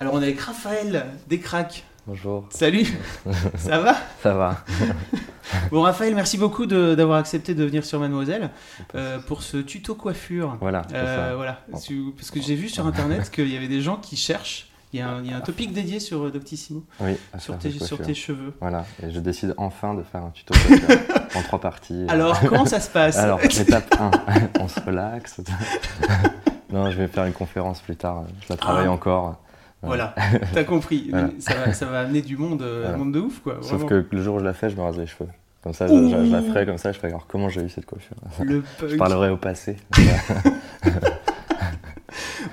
Alors on est avec Raphaël des cracks. Bonjour. Salut, ça va? Ça va Bon Raphaël, merci beaucoup de- d'avoir accepté de venir sur Mademoiselle euh, pour ce tuto coiffure. Voilà, Euh, voilà. Parce que j'ai vu sur internet qu'il y avait des gens qui cherchent. Il y a un, il y a un topic dédié sur euh, Doctissimo, Oui, sur tes, sur tes cheveux. Voilà, et je décide enfin de faire un tuto coiffure en trois parties. Alors comment ça se passe? Alors, étape 1, on se relaxe. non, je vais faire une conférence plus tard, je la travaille Ah. encore. Voilà, t'as compris. Voilà. Ça, va, ça va amener du monde, euh, Voilà. monde de ouf quoi. Sauf que le jour où je la fais, je me rase les cheveux. Comme ça, je, je- je la ferai comme ça, je ferai alors comment j'ai eu cette coiffure? Le Je parlerai au passé.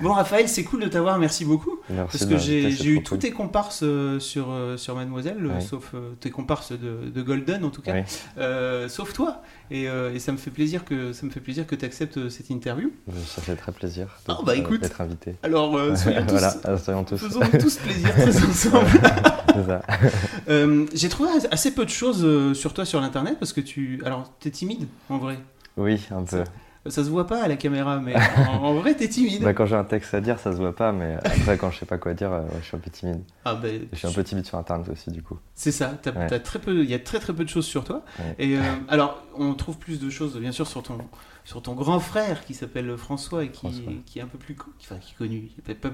Bon Raphaël, c'est cool de t'avoir, merci beaucoup. Merci Parce que j'ai eu tous tes comparses euh, sur, euh, sur Mademoiselle, euh, Oui. sauf tes comparses de, de Golden en tout cas, Oui, Euh, sauf toi. Et, euh, et ça me fait plaisir que ça me fait plaisir que tu acceptes cette interview. ça fait très plaisir Oh, bah, écoute. d'être invité. Alors euh, soyons tous, voilà, soyons tous. faisons tous plaisir tous ensemble. J'ai trouvé assez peu de choses sur toi sur l'internet parce que tu, alors t'es timide en vrai? Oui, un peu. Ça se voit pas à la caméra, mais en, en vrai t'es timide. Bah, quand j'ai un texte à dire, ça se voit pas, mais après, quand je sais pas quoi dire, euh, ouais, je suis un peu timide. Ah, bah, Je suis un peu timide sur Internet aussi, du coup. C'est ça, Ouais. il y a très très peu de choses sur toi. Ouais. Et euh, alors, on trouve plus de choses, bien sûr, sur ton, sur ton grand frère qui s'appelle François et qui, François. qui est un peu plus, enfin, qui est connu,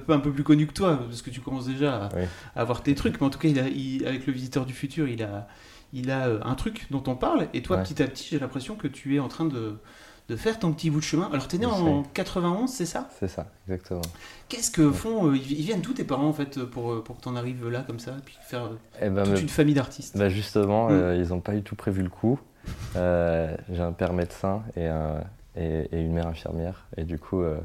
un peu plus connu que toi, parce que tu commences déjà à, Oui. à avoir tes trucs, mais en tout cas, il a, il- avec le visiteur du futur, il a, il a euh, un truc dont on parle. Et toi, petit à petit, j'ai l'impression que tu es en train de, de faire ton petit bout de chemin. Alors, t'es né en 91, c'est ça? C'est ça, exactement. Qu'est-ce que font euh, Ils viennent tous tes parents en fait pour, euh, pour que t'en arrives là comme ça, puis faire euh, Et ben, toute une famille d'artistes? bah, justement, Mm. euh, ils ont pas du tout prévu le coup. Euh, j'ai un père médecin et, un- et, et une mère infirmière. Et du coup, euh,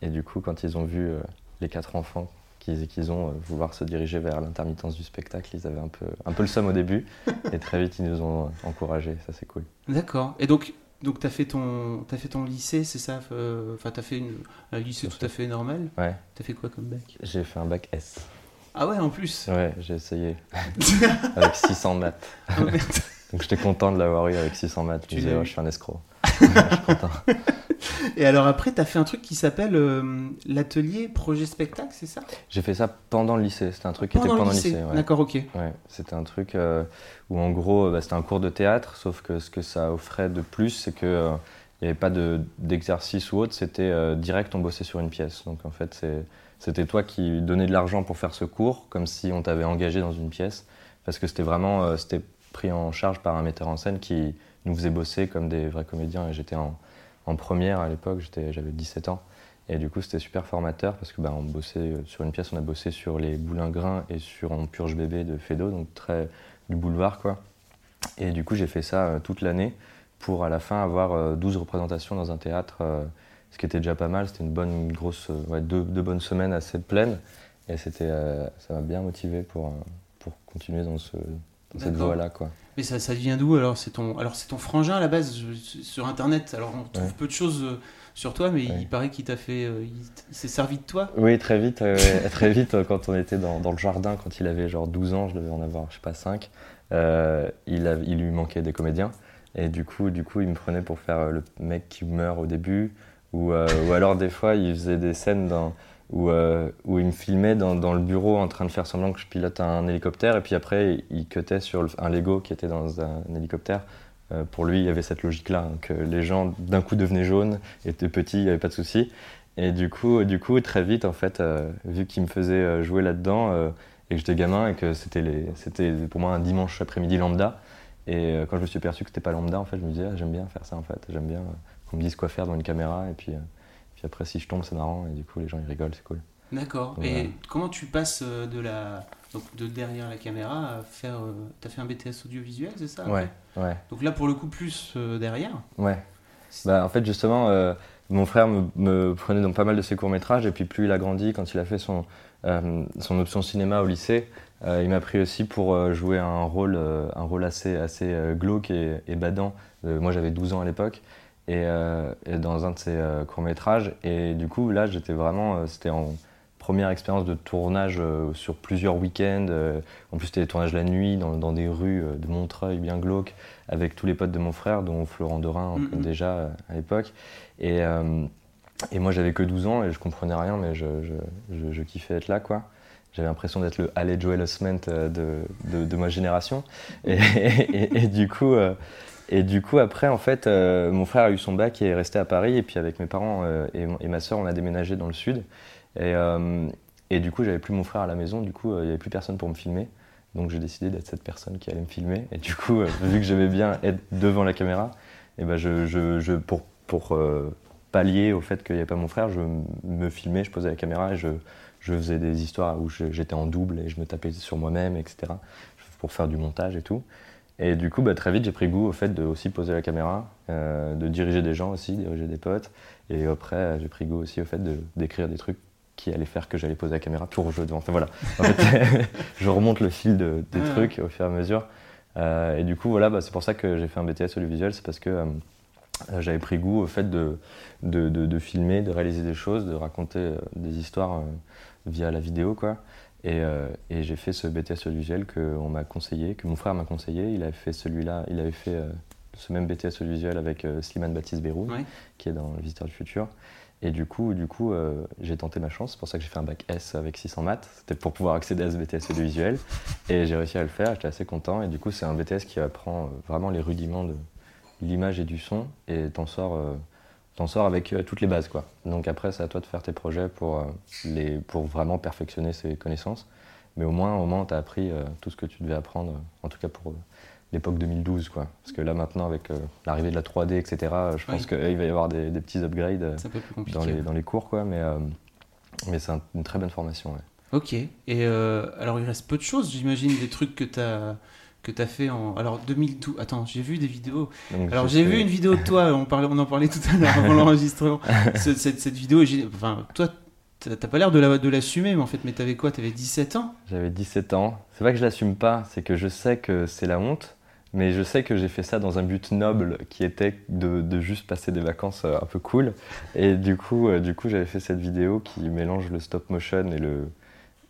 et du coup quand ils ont vu euh, les quatre enfants qu'ils qu'ils ont euh, vouloir se diriger vers l'intermittence du spectacle, ils avaient un peu, un peu le somme au début. et très vite, ils nous ont euh, encouragés. Ça, c'est cool. D'accord. Et donc, donc t'as fait ton, t'as fait ton lycée, c'est ça euh, Enfin, t'as fait une, un lycée tout à fait normal. Ouais, T'as fait quoi comme bac? J'ai fait un bac S. Ah ouais, en plus. Ouais, j'ai essayé. avec 600 maths. Merde. Donc j'étais content de l'avoir eu avec 600 maths. Je Tu disais, eu. je suis un escroc. Et alors après, t'as fait un truc qui s'appelle euh, l'atelier projet spectacle, c'est ça? J'ai fait ça pendant le lycée. C'était un truc qui était pendant le lycée. ouais. D'accord, ok. Ouais, c'était un truc euh, où en gros, bah, c'était un cours de théâtre, sauf que ce que ça offrait de plus, c'est que euh, il n'y avait pas de- d'exercice ou autre, c'était euh, direct, on bossait sur une pièce. Donc en fait, c'était toi qui donnais de l'argent pour faire ce cours, comme si on t'avait engagé dans une pièce, parce que c'était vraiment, euh, c'était pris en charge par un metteur en scène qui nous faisait bosser comme des vrais comédiens. Et j'étais en, première à l'époque, j'avais 17 ans. Et du coup, c'était super formateur parce que bah, on bossait euh, sur une pièce, on a bossé sur les boulingrins et sur On purge bébé de Fedo, donc très du boulevard quoi. Et du coup, j'ai fait ça euh, toute l'année pour à la fin avoir euh, 12 représentations dans un théâtre, euh, ce qui était déjà pas mal. C'était une bonne grosse, euh, deux, deux bonnes semaines assez pleines. Et c'était, euh, ça m'a bien motivé pour, euh, pour continuer dans, ce, cette voie-là quoi. Mais ça, ça vient d'où alors? C'est ton, alors c'est ton frangin à la base je- sur internet. Alors on trouve Ouais. peu de choses euh, sur toi, mais Ouais. il paraît qu'il t'a fait, euh, il, s'est servi de toi. Oui, très vite, euh, très vite, euh, quand on était dans, dans le jardin, quand il avait genre 12 ans, je devais en avoir, je sais pas, 5, euh, il, a- il lui manquait des comédiens. Et du coup, du coup, il me prenait pour faire le mec qui meurt au début. Ou, euh, ou alors, des fois, il faisait des scènes dans, où, euh, où il me filmait dans, le bureau en train de faire semblant que je pilote un hélicoptère. Et puis après, il cutait sur un Lego qui était dans un, hélicoptère. Euh, pour lui, il y avait cette logique-là, hein, que les gens d'un coup devenaient jaunes, étaient petits, il n'y avait pas de souci. Et du coup, du coup, très vite, en fait, euh, vu qu'il me faisait jouer là-dedans, et que j'étais gamin, et que c'était pour moi un dimanche après-midi lambda, et quand je me suis aperçu que c'était pas lambda, en fait, je me disais, ah, j'aime bien faire ça, en fait, j'aime bien qu'on me dise quoi faire dans une caméra, et puis, puis après, si je tombe, c'est marrant, et du coup, les gens, ils rigolent, c'est cool. D'accord. Et comment tu passes euh, de la donc de derrière la caméra à faire euh, T'as fait un BTS audiovisuel, c'est ça? Après ouais, Donc là pour le coup plus euh, derrière? ouais. Bah, en fait, justement, euh, mon frère me, me prenait dans pas mal de ses courts-métrages, et puis plus il a grandi, quand il a fait son, euh, son option cinéma au lycée, euh, il m'a pris aussi pour jouer un rôle, un rôle assez, assez glauque et, et badant. Moi, j'avais 12 ans à l'époque, et, euh, et dans un de ses euh, courts-métrages, et du coup, là, j'étais vraiment, euh, c'était en première expérience de tournage sur plusieurs week-ends. en plus, c'était des tournages la nuit, dans, dans des rues de Montreuil bien glauques, avec tous les potes de mon frère, dont Florent Dorin déjà à l'époque. Et, et moi, j'avais que 12 ans et je comprenais rien, mais je, je- je- je kiffais être là, quoi. J'avais l'impression d'être le Halle Joel Osment de, de, de ma génération. Et, et- et du coup, euh, et du coup, après, en fait, euh, mon frère a eu son bac et est resté à Paris. Et puis, avec mes parents euh, et, ma soeur, on a déménagé dans le sud. Et, euh, et du coup, j'avais plus mon frère à la maison. Du coup, il n'y avait plus personne pour me filmer. Donc, j'ai décidé d'être cette personne qui allait me filmer. Et du coup, vu que j'aimais bien être devant la caméra, et ben je, je, je- pour, pour pallier au fait qu'il n'y avait pas mon frère, je me filmais, je posais la caméra et je, je faisais des histoires où j'étais en double et je me tapais sur moi-même, etc. Pour faire du montage et tout. Et du coup, bah, très vite, j'ai pris goût au fait de aussi poser la caméra, euh, de diriger des gens aussi, diriger des potes. Et après, j'ai pris goût aussi au fait de- d'écrire des trucs qui allaient faire que j'allais poser la caméra tout jeu devant. Enfin voilà, en fait, je remonte le fil de- des Ouais. trucs au fur et à mesure. Euh, et du coup, voilà, bah, c'est pour ça que j'ai fait un BTS audiovisuel, c'est parce que euh, euh, j'avais pris goût au fait de, de, de- filmer, de réaliser des choses, de raconter euh, des histoires euh, via la vidéo, quoi. Et, euh, et j'ai fait ce BTS audiovisuel qu'on m'a conseillé, que mon frère m'a conseillé. Il avait fait celui-là, il avait fait euh, ce même BTS audiovisuel avec euh, Slimane Baptiste Ouais. qui est dans Le Visiteur du Futur. Et du coup, du coup j'ai tenté ma chance. C'est pour ça que j'ai fait un bac S avec 600 maths. C'était pour pouvoir accéder à ce BTS audiovisuel. Et j'ai réussi à le faire. J'étais assez content. Et du coup, c'est un BTS qui apprend vraiment les rudiments de l'image et du son. Et t'en sors, t'en sors avec euh, toutes les bases. Quoi. Donc après, c'est à toi de faire tes projets pour, euh, les, pour vraiment perfectionner ces connaissances. Mais au moins, au moins, t'as appris euh, tout ce que tu devais apprendre, en tout cas pour l'époque 2012. Quoi. Parce que là, maintenant, avec l'arrivée de la 3D, etc., je pense Oui. qu'il va y avoir des, des petits upgrades. dans les, dans les cours, quoi, mais, mais c'est un- une très bonne formation. ouais. Ok. Et euh, alors, il reste peu de choses, j'imagine, des trucs que tu as que tu as fait en alors 2012 attends j'ai vu des vidéos. Donc, alors j'ai vu une vidéo de toi on parlait on en parlait tout à l'heure avant l'enregistrement. Ce- cette, cette vidéo enfin toi t'as pas l'air de la de l'assumer mais en fait mais t'avais quoi? T'avais 17 ans? J'avais 17 ans. C'est pas que je l'assume pas, c'est que je sais que c'est la honte, mais je sais que j'ai fait ça dans un but noble qui était de, de juste passer des vacances euh, un peu cool. Et du coup, euh, du coup j'avais fait cette vidéo qui mélange le stop motion et le,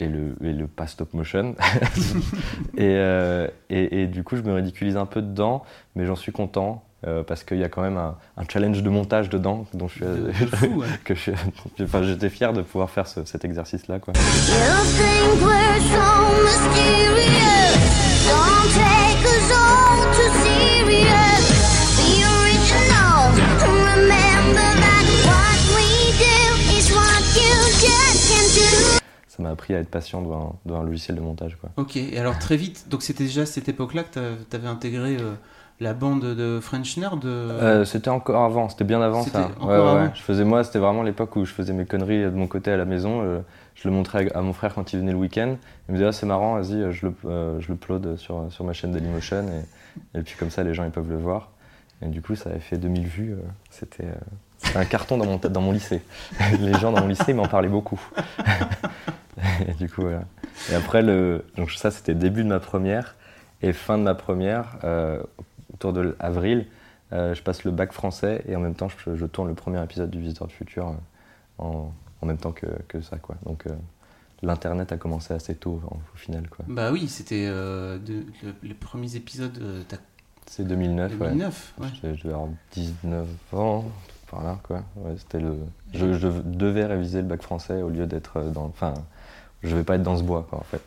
et le, et le pas stop motion. et, euh, et, et du coup, je me ridiculise un peu dedans, mais j'en suis content. euh, parce qu'il y a quand même un, un challenge de montage dedans dont je suis, de, de fou ouais. que je suis- enfin, j'étais fier de pouvoir faire ce- cet exercice-là. Quoi. Appris à être patient devant, un- devant un logiciel de montage. Quoi. ok et alors très vite donc c'était déjà à cette époque là que tu avais intégré euh, la bande de French Nerd euh, Euh, c'était encore avant, c'était bien avant ça. encore Ouais, ouais, avant? ouais. Je faisais moi, c'était vraiment l'époque où je faisais mes conneries de mon côté à la maison. euh, je le montrais à, à mon frère quand il venait le week-end. Il me disait ah, c'est marrant, vas-y, je le, je le upload sur, sur ma chaîne Dailymotion et, et puis comme ça les gens ils peuvent le voir. Et du coup ça avait fait 2000 vues. c'était c'était un carton dans mon, dans mon lycée. les gens dans mon lycée m'en parlaient beaucoup. et du coup voilà. Et après le, donc ça c'était début de ma première et fin de ma première euh, autour de avril. Euh, je passe le bac français et en même temps je, je tourne le premier épisode du Visiteur du Futur euh, en, en même temps que, que ça quoi. Donc l'internet a commencé assez tôt en- au final quoi. bah oui c'était le- les premiers épisodes C'est 2009 ouais. 2009 ouais. Je, je devais avoir 19 ans par là quoi. Ouais, c'était le je, je devais réviser le bac français au lieu d'être euh, dans enfin je vais pas être dans ce bois quoi en fait.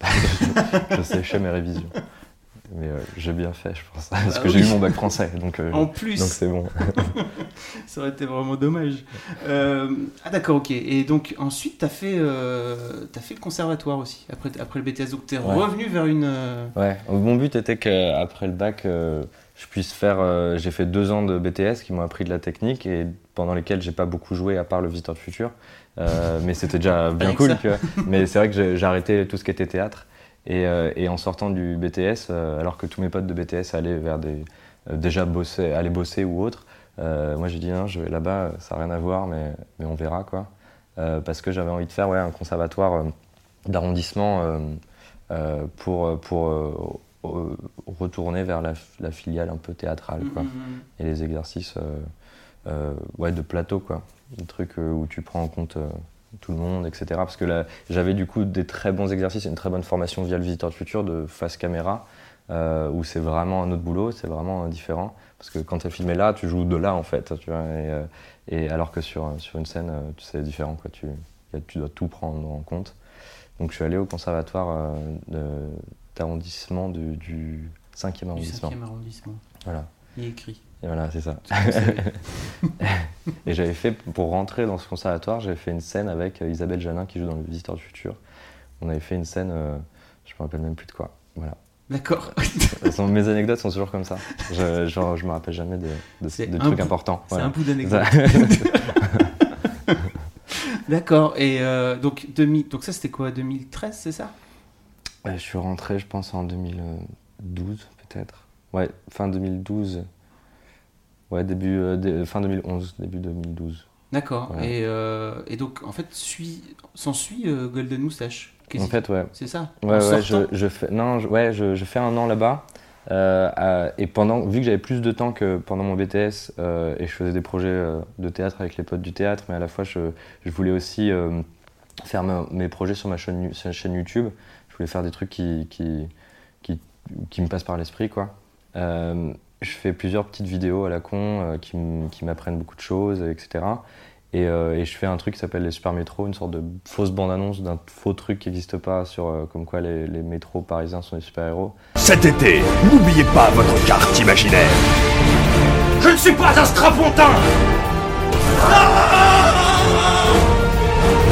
je séchais mes révisions. Mais euh, j'ai bien fait je pense parce Bah que j'ai eu mon bac français donc euh, en plus donc c'est bon. Ça aurait été vraiment dommage. Euh, ah d'accord, ok. Et donc ensuite, tu as, fait, t'as fait le conservatoire aussi, après, après le BTS. Donc tu es Ouais. revenu vers une... Ouais, mon but était qu'après le bac, je puisse faire. euh, j'ai fait deux ans de BTS qui m'ont appris de la technique et pendant lesquels j'ai pas beaucoup joué à part le Visiteur du Futur. Euh, mais c'était déjà bien cool, ça. tu vois. Mais c'est vrai que j'ai arrêté tout ce qui était théâtre. Et, euh, et en sortant du BTS, alors que tous mes potes de BTS allaient vers des. déjà bosser, aller bosser ou autre, moi j'ai dit non, je vais là-bas, ça n'a rien à voir, mais, mais on verra quoi. Parce que j'avais envie de faire ouais, un conservatoire d'arrondissement pour, pour retourner vers la, la filiale un peu théâtrale quoi. Mhm. Et les exercices euh, euh, ouais, de plateau quoi. Des trucs euh, où tu prends en compte tout le monde, etc. Parce que là, j'avais du coup des très bons exercices et une très bonne formation via le visiteur de futur de face caméra, euh, où c'est vraiment un autre boulot, c'est vraiment différent. Parce que quand tu es filmé là, tu joues de là en fait, tu vois. Et, et alors que sur, sur une scène, c'est différent, quoi. Tu, tu dois tout prendre en compte. Donc je suis allé au conservatoire euh, de- d'arrondissement du, du 5e Du arrondissement. 5e arrondissement. Voilà. Il est écrit. Et voilà, c'est ça. Et j'avais fait, pour rentrer dans ce conservatoire, j'avais fait une scène avec euh, Isabelle Janin qui joue dans Le Visiteur du Futur. On avait fait une scène, euh, je me rappelle même plus de quoi. Voilà. D'accord. Mes anecdotes sont toujours comme ça. Je, genre, je me rappelle jamais de, de- de trucs bout- importants. C'est Voilà. un bout d'anecdote. D'accord. Et euh, donc, 2000 donc ça, c'était quoi 2013, c'est ça? Je suis rentré, je pense, en 2012, peut-être. Ouais, fin 2012. Ouais, début, euh, dé- fin 2011, début 2012. D'accord. Voilà. Et, euh, et donc, en fait, suit, s'ensuit euh, Golden Moustache. En fait, ouais. C'est ça Ouais, En ouais, je, fais, non, je, ouais, je, je fais un an là-bas. euh, et pendant, vu que j'avais plus de temps que pendant mon BTS euh, et je faisais des projets euh, de théâtre avec les potes du théâtre, mais à la fois je, je voulais aussi euh, faire me- mes projets sur ma chaîne, sur ma chaîne YouTube. Je voulais faire des trucs qui, qui, qui, qui me passent par l'esprit, quoi. Euh, je fais plusieurs petites vidéos à la con euh, qui m'apprennent beaucoup de choses, etc. Et, euh, et je fais un truc qui s'appelle les Super Métros, une sorte de fausse bande-annonce d'un faux truc qui n'existe pas sur euh, comme quoi les, les métros parisiens sont des super-héros. Cet été, n'oubliez pas votre carte imaginaire. Je ne suis pas un strapontin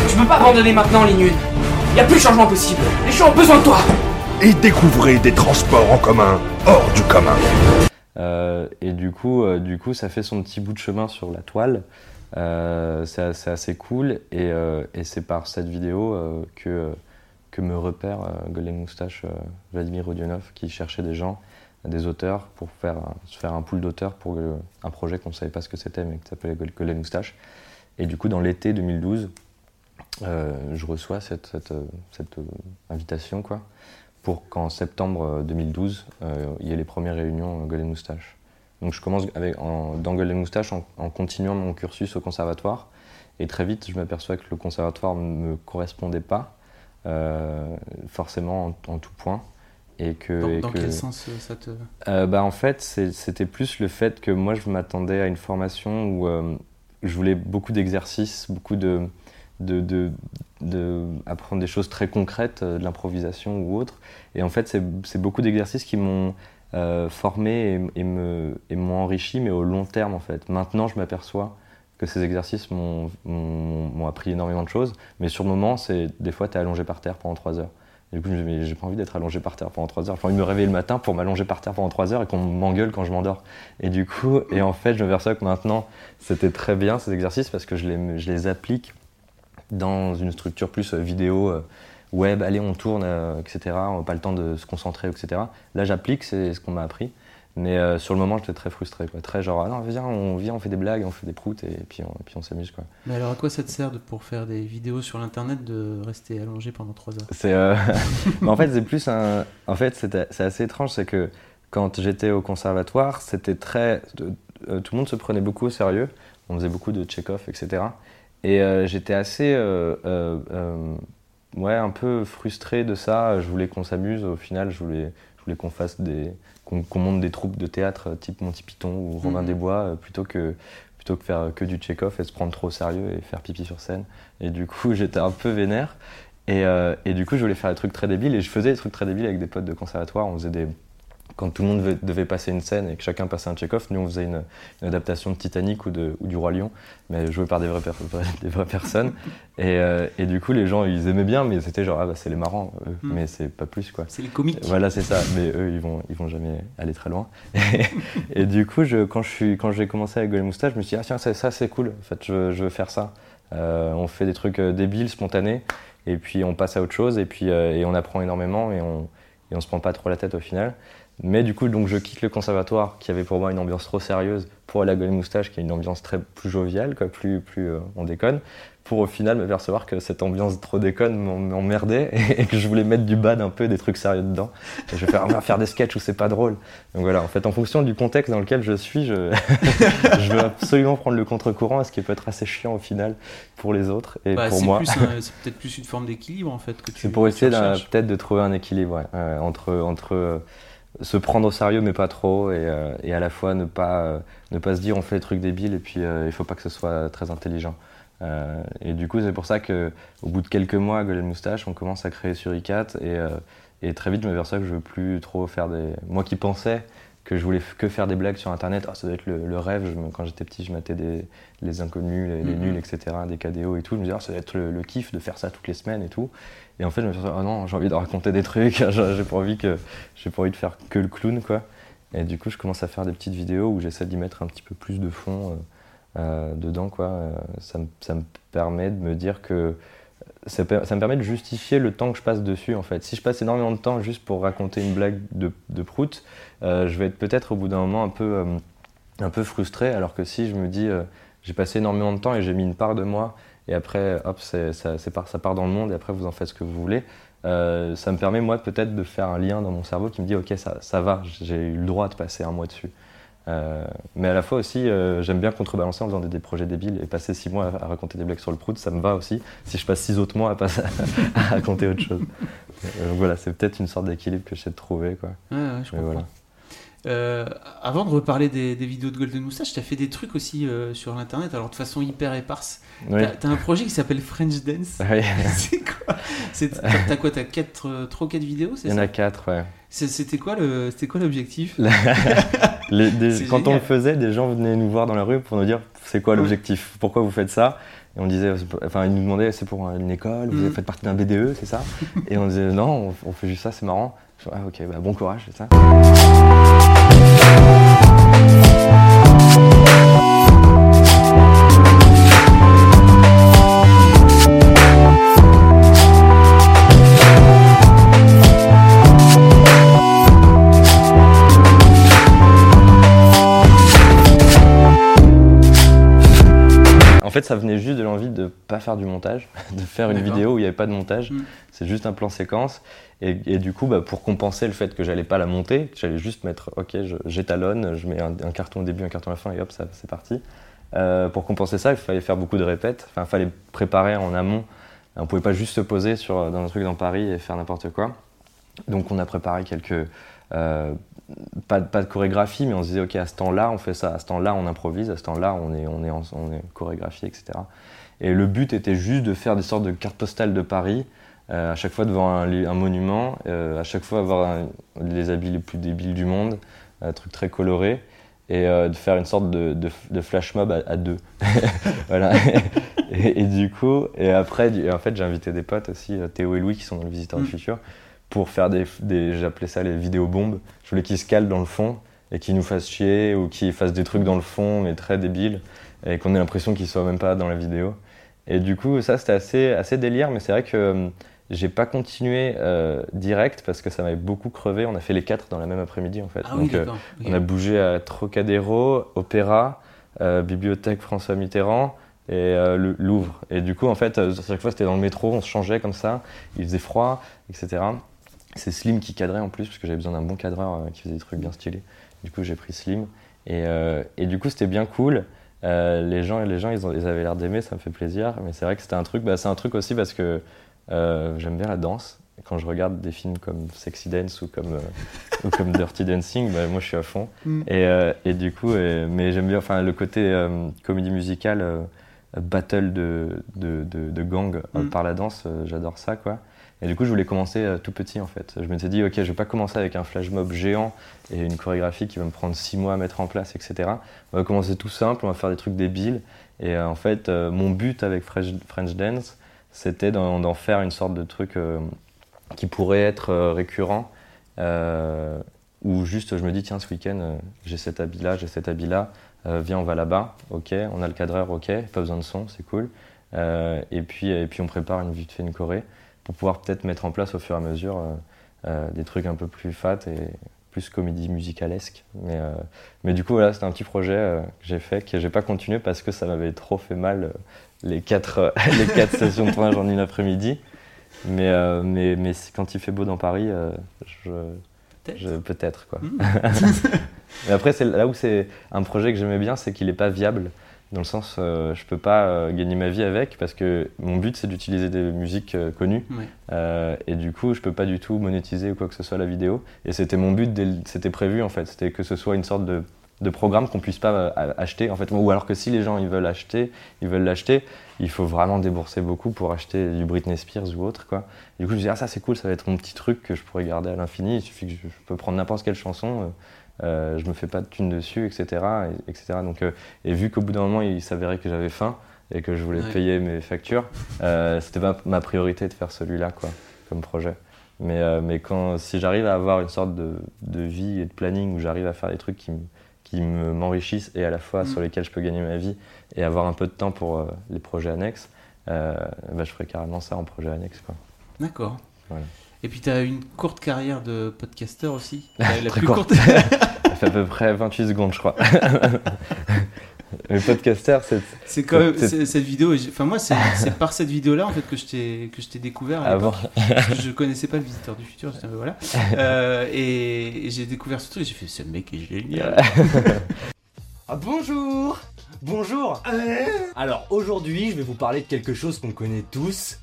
Tu peux pas abandonner maintenant, Lignune. Y a plus de changement possible. Les gens ont besoin de toi. Et découvrez des transports en commun hors du commun. Euh, et du coup, euh, du coup, ça fait son petit bout de chemin sur la toile. Euh, c'est assez cool. Et, euh, et c'est par cette vidéo euh, que, que me repère euh, Golden Moustache euh, Vladimir Rodionov qui cherchait des gens, des auteurs, pour faire, se faire un pool d'auteurs pour euh, un projet qu'on ne savait pas ce que c'était, mais qui s'appelait Gol- Golden Moustache. Et du coup, dans l'été 2012, euh, je reçois cette, cette, euh, cette, euh, invitation quoi, pour qu'en septembre euh, 2012, euh, il y ait les premières réunions euh, Golden Moustache. Donc je commence avec, en, dans Golden Moustache en, en continuant mon cursus au conservatoire. Et très vite, je m'aperçois que le conservatoire ne me correspondait pas euh, forcément en, en tout point. Et que, Dans, et dans que- quel sens euh, ça te. euh, bah, en fait, c'était plus le fait que moi, je m'attendais à une formation où euh, je voulais beaucoup d'exercices, beaucoup de, de, apprendre des choses très concrètes, euh, de l'improvisation ou autre. Et en fait, c'est beaucoup d'exercices qui m'ont euh, formé et, et m'ont enrichi, mais au long terme, en fait. Maintenant, je m'aperçois que ces exercices m'ont appris énormément de choses, mais sur le moment, c'est des fois, tu es allongé par terre pendant trois heures. Et du coup, je me j'ai pas envie d'être allongé par terre pendant 3 heures. J'ai envie me réveiller le matin pour m'allonger par terre pendant 3 heures et qu'on m'engueule quand je m'endors. Et du coup, et en fait, je me perçois que maintenant, c'était très bien ces exercices parce que je les, je les applique dans une structure plus euh, vidéo, euh, web, allez, on tourne, euh, etc. On n'a pas le temps de se concentrer, etc. Là, j'applique, c'est ce qu'on m'a appris. Mais euh, sur le moment, j'étais très frustré, quoi. Très genre, ah non, viens, on vient, on fait des blagues, on fait des proutes et puis on, et puis on s'amuse, quoi. Mais alors, à quoi ça te sert de, pour faire des vidéos sur l'internet de rester allongé pendant 3 heures? C'est, euh, mais en fait, c'est plus un. En fait, c'est assez étrange, c'est que quand j'étais au conservatoire, c'était très. tout le monde se prenait beaucoup au sérieux. On faisait beaucoup de check-off, etc. Et euh, j'étais assez. euh, euh, ouais, un peu frustré de ça. Je voulais qu'on s'amuse. Au final, je voulais, je voulais qu'on fasse des. qu'on monte des troupes de théâtre type Monty Python ou Robin Mhm. des Bois plutôt que plutôt que faire que du check-off et se prendre trop au sérieux et faire pipi sur scène. Et du coup, j'étais un peu vénère. Et, euh, et du coup, je voulais faire des trucs très débiles et je faisais des trucs très débiles avec des potes de conservatoire. On faisait des. Quand tout le monde devait, passer une scène et que chacun passait un check-off, nous on faisait une, une adaptation de Titanic ou, de, ou du Roi Lion, mais joué par des vraies, per- vraies- des vraies personnes. Et, euh, et du coup, les gens ils aimaient bien, mais c'était genre, ah bah c'est les marrants, eux. Mm. mais c'est pas plus quoi. C'est les comiques. Voilà, c'est ça. Mais eux, ils vont, ils vont jamais aller très loin. Et, du coup, je, quand j'ai commencé avec Golden Moustache, je me suis dit, ah tiens, ça, c'est cool. En fait, je, veux- je veux faire ça. Euh, on fait des trucs euh, débiles, spontanés, et puis on passe à autre chose, et puis euh, et on apprend énormément, et on, et on se prend pas trop la tête au final. Mais du coup, donc, je quitte le conservatoire qui avait pour moi une ambiance trop sérieuse pour aller à Golden Moustache qui a une ambiance très plus joviale, quoi, plus, plus euh, on déconne, pour au final me percevoir que cette ambiance trop déconne m'emmerdait et, que je voulais mettre du bad un peu, des trucs sérieux dedans. Et je vais faire, des sketchs où c'est pas drôle. Donc voilà, en fait, en fonction du contexte dans lequel je suis, je, je veux absolument prendre le contre-courant, ce qui peut être assez chiant au final pour les autres et Bah, pour moi. c'est peut-être plus une forme d'équilibre en fait que tu. C'est pour essayer peut-être de trouver un équilibre ouais, euh, entre, entre euh, se prendre au sérieux mais pas trop et, euh, et à la fois ne pas, euh, ne pas se dire on fait des trucs débiles et puis euh, il faut pas que ce soit très intelligent. Euh, et du coup c'est pour ça que au bout de quelques mois à Golden Moustache on commence à créer sur i4 et, euh, et très vite je m'aperçois que je veux plus trop faire des... Moi qui pensais que je voulais que faire des blagues sur internet, Ah, ça doit être le, le rêve, Je me- quand j'étais petit je mettais des, les inconnus, les, les Mhm. nuls, etc., des KDO et tout, je me disais Ah, ça doit être le, le kiff de faire ça toutes les semaines et tout. Et en fait, je me suis dit, ah non, j'ai envie de raconter des trucs, j'ai pas envie que envie de faire que le clown, quoi. Et du coup, je commence à faire des petites vidéos où j'essaie d'y mettre un petit peu plus de fond euh, euh, dedans, quoi. Euh, ça, me, ça me permet de me dire que ça, me permet de justifier le temps que je passe dessus, en fait. Si je passe énormément de temps juste pour raconter une blague de, de prout, je vais être peut-être au bout d'un moment un peu, un peu frustré, alors que si je me dis, j'ai passé énormément de temps et j'ai mis une part de moi et après, hop, ça, part, ça part dans le monde, et après, vous en faites ce que vous voulez. Euh, ça me permet, moi, peut-être de faire un lien dans mon cerveau qui me dit, OK, ça, ça va, j'ai eu le droit de passer un mois dessus. Euh, mais à la fois aussi, euh, j'aime bien contrebalancer en faisant des, des projets débiles et passer six mois à, à raconter des blagues sur le prout, ça me va aussi. Si je passe six autres mois à, passer- à raconter autre chose. Euh, donc voilà, c'est peut-être une sorte d'équilibre que j'essaie de trouver. Quoi. Ouais, ouais, je Mais comprends. voilà. Euh, avant de reparler des, des vidéos de Golden Moustache, tu as fait des trucs aussi euh, sur internet, alors de façon hyper éparse. Oui. T'as- T'as un projet qui s'appelle French Dance. Oui. c'est quoi? T'as quoi T'as 4, 3 ou 4 vidéos c'est Il y en a quatre, ouais. C'est- C'était quoi le- c'était quoi l'objectif? Quand on le faisait, des gens venaient nous voir dans la rue pour nous dire c'est quoi l'objectif, pourquoi vous faites ça? Et on disait, enfin, ils nous demandaient c'est pour une école, vous Mhm. faites partie d'un BDE, c'est ça? Et on disait non, on, on fait juste ça, c'est marrant. Ah ok, bah, bon courage, c'est ça. Thank you. Fait, ça venait juste de l'envie de pas faire du montage, de faire une vidéo où il n'y avait pas de montage. Mm. C'est juste un plan séquence. Et, et du coup, bah, pour compenser le fait que j'allais pas la monter, j'allais juste mettre, ok, j'étalonne, je mets un, un carton au début, un carton à la fin, et hop, ça, c'est parti. Euh, pour compenser ça, il fallait faire beaucoup de répètes. Enfin, il fallait préparer en amont. On pouvait pas juste se poser sur, dans un truc dans Paris et faire n'importe quoi. Donc, on a préparé quelques. Euh, pas, de- pas de chorégraphie, mais on se disait, ok, à ce temps-là, on fait ça, à ce temps-là, on improvise, à ce temps-là, on est, on est, en- on est chorégraphié, etc. Et le but était juste de faire des sortes de cartes postales de Paris, euh, à chaque fois devant un, un monument, euh, à chaque fois avoir un- les habits les plus débiles du monde, un truc très coloré, et de faire une sorte de, de- de flash mob à, à deux. voilà. et, et du coup, et après, en fait, j'ai invité des potes aussi, Théo et Louis, qui sont dans le Visiteur Mm. du Futur, pour faire des, des j'appelais ça les vidéos bombes. Je voulais qu'ils se calent dans le fond et qu'ils nous fassent chier ou qu'ils fassent des trucs dans le fond mais très débiles et qu'on ait l'impression qu'ils soient même pas dans la vidéo. Et du coup, ça c'était assez, assez délire, mais c'est vrai que euh, j'ai pas continué euh, direct parce que ça m'avait beaucoup crevé. On a fait les quatre dans la même après-midi en fait. Ah oui, euh, on a bougé à Trocadéro, Opéra, euh, Bibliothèque François Mitterrand et euh, le Louvre. Et du coup, en fait, euh, à chaque fois, c'était dans le métro, on se changeait comme ça, il faisait froid, etc. C'est Slim qui cadrait en plus, parce que j'avais besoin d'un bon cadreur euh, qui faisait des trucs bien stylés. Du coup, j'ai pris Slim. Et, euh, et du coup, c'était bien cool. Euh, les gens, les gens ils, ont- ils avaient l'air d'aimer, ça me fait plaisir. Mais c'est vrai que c'était un truc, bah, c'est un truc aussi parce que j'aime bien la danse. Quand je regarde des films comme Sexy Dance ou comme, euh, ou comme Dirty Dancing, bah, moi je suis à fond. Mm. Et, euh, et du coup, euh, mais j'aime bien enfin, le côté comédie musicale, battle de, de, de, de gang Mm. par la danse, j'adore ça quoi. Et du coup, je voulais commencer euh, tout petit en fait. Je m'étais dit, ok, je vais pas commencer avec un flash mob géant et une chorégraphie qui va me prendre six mois à mettre en place, etc. On va commencer tout simple, on va faire des trucs débiles. Et euh, en fait, euh, mon but avec French, Dance, c'était d'en faire une sorte de truc qui pourrait être récurrent. euh, où juste je me dis, tiens, ce week-end, j'ai cet habit-là, j'ai cet habit-là, viens, on va là-bas, ok, on a le cadreur, ok, pas besoin de son, c'est cool. Et, puis, et puis on prépare une vite fait une choré pour pouvoir peut-être mettre en place au fur et à mesure euh, euh, des trucs un peu plus fat et, plus comédie musicalesque. Mais, euh, mais du coup, voilà, c'était un petit projet euh, que j'ai fait, que j'ai pas continué parce que ça m'avait trop fait mal euh, les quatre, les quatre sessions de tournage en une après-midi. Mais, mais, mais quand il fait beau dans Paris, je, Peut-être. je- peut-être quoi. Hmm. mais après, c'est là où c'est un projet que j'aimais bien, c'est qu'il n'est pas viable. Dans le sens, euh, je peux pas euh, gagner ma vie avec parce que mon but c'est d'utiliser des musiques euh, connues Ouais. euh, et du coup je peux pas du tout monétiser ou quoi que ce soit la vidéo. Et c'était mon but, c'était prévu en fait, c'était que ce soit une sorte de, de programme qu'on puisse pas acheter en fait. Ou alors que si les gens ils veulent acheter, ils veulent l'acheter, il faut vraiment débourser beaucoup pour acheter du Britney Spears ou autre quoi. Et du coup je me dis ah ça c'est cool, ça va être mon petit truc que je pourrais garder à l'infini. Il suffit que je, je peux prendre n'importe quelle chanson. Euh, je me fais pas de thunes dessus, etc. et- etc. Donc, euh, et vu qu'au bout d'un moment, il s'avérait que j'avais faim et que je voulais Ouais. payer mes factures, euh, c'était pas ma priorité de faire celui-là, quoi, comme projet. Mais, euh, mais quand, si j'arrive à avoir une sorte de, de vie et de planning où j'arrive à faire des trucs qui, qui me- m'enrichissent et à la fois Mm. sur lesquels je peux gagner ma vie et avoir un peu de temps pour euh, les projets annexes, bah, je ferai carrément ça en projet annexe. D'accord. Voilà. Et puis tu as une courte carrière de podcasteur aussi. La, la Très plus courte. courte. Fait à peu près 28 secondes, je crois. Le podcaster, c'est C'est quand même cette vidéo. Enfin moi c'est par cette vidéo là en fait que je t'ai découvert. à avant. que je connaissais pas le visiteur du futur. voilà. Euh, et et j'ai découvert ce truc. J'ai fait ce mec est génial. Ah, bonjour Bonjour Alors aujourd'hui je vais vous parler de quelque chose qu'on connaît tous.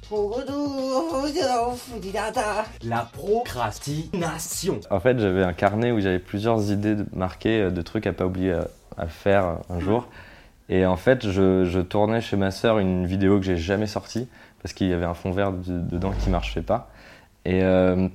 La procrastination. En fait, j'avais un carnet où j'avais plusieurs idées marquées euh, de trucs à pas oublier à, à faire euh, un jour. Et en fait, je, je tournais chez ma sœur une vidéo que j'ai jamais sortie parce qu'il y avait un fond vert de- dedans qui marchait pas. Et, euh,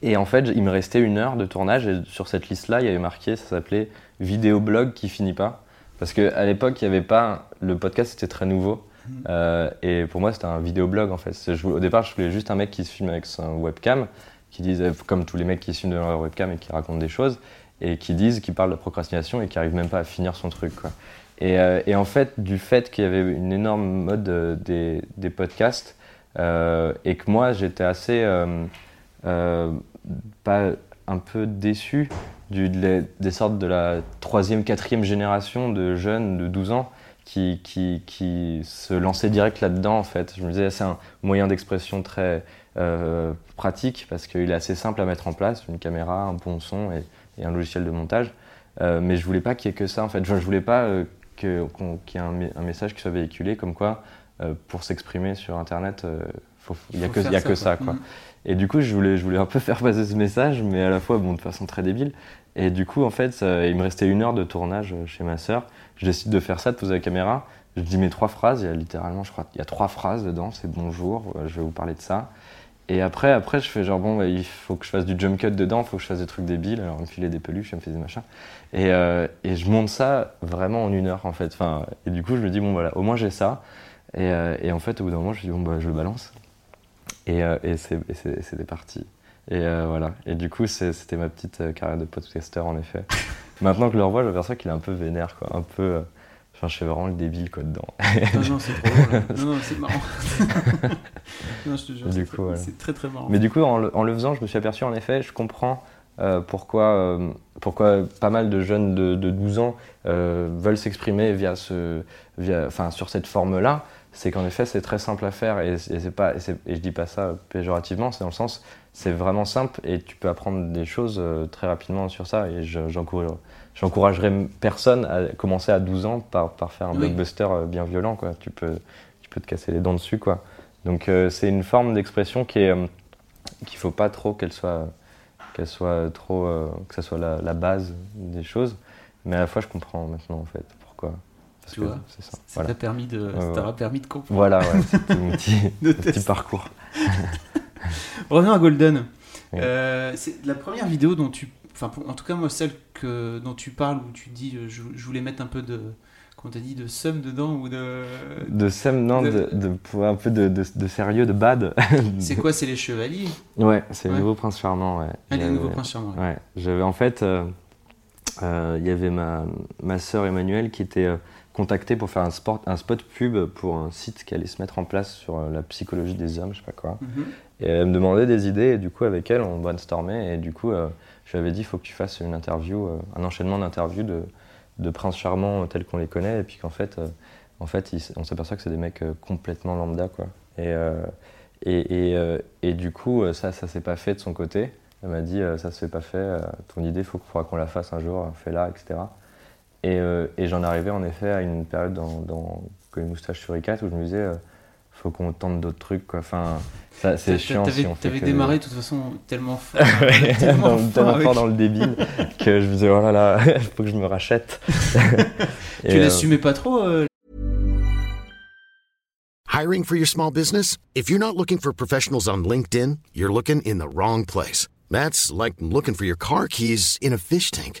et en fait, il me restait une heure de tournage et sur cette liste-là, il y avait marqué, ça s'appelait vidéoblog qui finit pas. Parce qu'à l'époque, il y avait pas. Le podcast, c'était très nouveau. Euh, et pour moi, c'était un vidéoblog en fait. Je au départ, je voulais juste un mec qui se filme avec son webcam, qui dise, euh, comme tous les mecs qui se filment devant leur webcam et qui racontent des choses, et qui disent, qui parlent de procrastination et qui arrivent même pas à finir son truc. Quoi. Et, euh, en fait, du fait qu'il y avait une énorme mode des, des podcasts, et que moi, j'étais assez. pas un peu déçu du, des sortes de la troisième, quatrième génération de jeunes de 12 ans qui, qui, qui se lançaient direct là-dedans en fait. Je me disais c'est un moyen d'expression très euh, pratique parce qu'il est assez simple à mettre en place, une caméra, un bon son et, et un logiciel de montage. Euh, mais je voulais pas qu'il y ait que ça en fait. Je, je voulais pas euh, qu'il y ait un, un message qui soit véhiculé comme quoi pour s'exprimer sur internet, il n'y a, que, y a que ça. quoi. Mhm. Et du coup, je voulais, je voulais un peu faire passer ce message, mais à la fois, bon, de façon très débile. Et du coup, en fait, ça- il me restait une heure de tournage euh, chez ma sœur. Je décide de faire ça, de poser la caméra. Je dis mes trois phrases. Il y a littéralement, je crois, il y a trois phrases dedans. C'est bonjour, euh, je vais vous parler de ça. Et après, après, je fais genre, bon, bah, il faut que je fasse du jump cut dedans, il faut que je fasse des trucs débiles. Alors, elle me filait des peluches, elle me faisait des machins. Et, euh, et je monte ça vraiment en une heure, en fait. Enfin, et du coup, je me dis, bon, voilà, au moins j'ai ça. Et, euh, et en fait, au bout d'un moment, je me dis, bon, bah, je le balance. Et, euh, et c'est- et c'est- et euh, voilà. Et du coup, c'était ma petite euh, carrière de podcaster, en effet. Maintenant que je le revois, je m'aperçois qu'il est un peu vénère, quoi. Un peu. euh, Enfin, je fais vraiment le débile, quoi, dedans. Non, non, c'est trop drôle. Non, non, c'est marrant. non, je te jure. C'est très- voilà. Très très marrant. Mais du coup, en le, en le faisant, je me suis aperçu, en effet, je comprends pourquoi, pourquoi pas mal de jeunes de, de 12 ans veulent s'exprimer via ce, via, sur cette forme-là. C'est qu'en effet, c'est très simple à faire et, et c'est pas, et, je dis pas ça péjorativement, c'est dans le sens, c'est vraiment simple et tu peux apprendre des choses euh, très rapidement sur ça. Et je- j'encourage- j'encouragerais personne à commencer à 12 ans par, par faire un Oui. blockbuster euh, bien violent. Quoi. Tu, peux, tu peux te casser les dents dessus. Quoi. Donc euh, c'est une forme d'expression qui est euh, qu'il faut pas trop qu'elle soit qu'elle soit trop euh, que ça soit la, la base des choses mais à la fois je comprends maintenant en fait pourquoi Tu vois, c'est ça Ça voilà t'a permis de, ça t'aura permis de comprendre. voilà ouais, c'était mon petit, parcours Revenons à Golden. Oui. Euh, c'est la première vidéo dont tu, enfin en tout cas moi celle que dont tu parles où tu dis euh, je, je voulais mettre un peu de, comment t'as dit, de somme dedans ou de. de Sam non de- de, un peu de, de, sérieux de bad C'est quoi C'est les chevaliers? Ouais c'est le nouveau prince charmant ouais Ah, les nouveaux princes charmants. Ouais, j'avais en fait, euh, euh, il y avait ma, ma sœur Emmanuelle qui était contacté pour faire un, sport, un spot pub pour un site qui allait se mettre en place sur euh, la psychologie des hommes, je sais pas quoi. Mhm. Et elle me demandait des idées, et du coup, avec elle, on brainstormait. Et du coup, euh, je lui avais dit il faut que tu fasses une interview, euh, un enchaînement d'interviews de, de princes charmants tels qu'on les connaît. Et puis qu'en fait, euh, en fait ils on s'aperçoit que c'est des mecs complètement lambda. Quoi. Et, et, et, et du coup, ça, ça s'est pas fait de son côté. Elle m'a dit ça se fait pas fait, ton idée, il faut faudra qu'on la fasse un jour, fais-la, etc. Et, euh, et j'en arrivais en effet à une période dans, dans Colin Moustache sur ICAT où je me disais euh, faut qu'on tente d'autres trucs. Quoi. Enfin, ça, c'est T'a- chiant T'avais si on fait t'avais que- démarré de toute façon tellement fort. Ouais, tellement dans- fort tellement avec- fort dans le débile que je me disais oh là là, il faut que je me rachète. Tu euh, l'assumais pas trop euh, Hiring for your small business? If you're not looking for professionals on LinkedIn, you're looking in the wrong place. That's like looking for your car keys in a fish tank.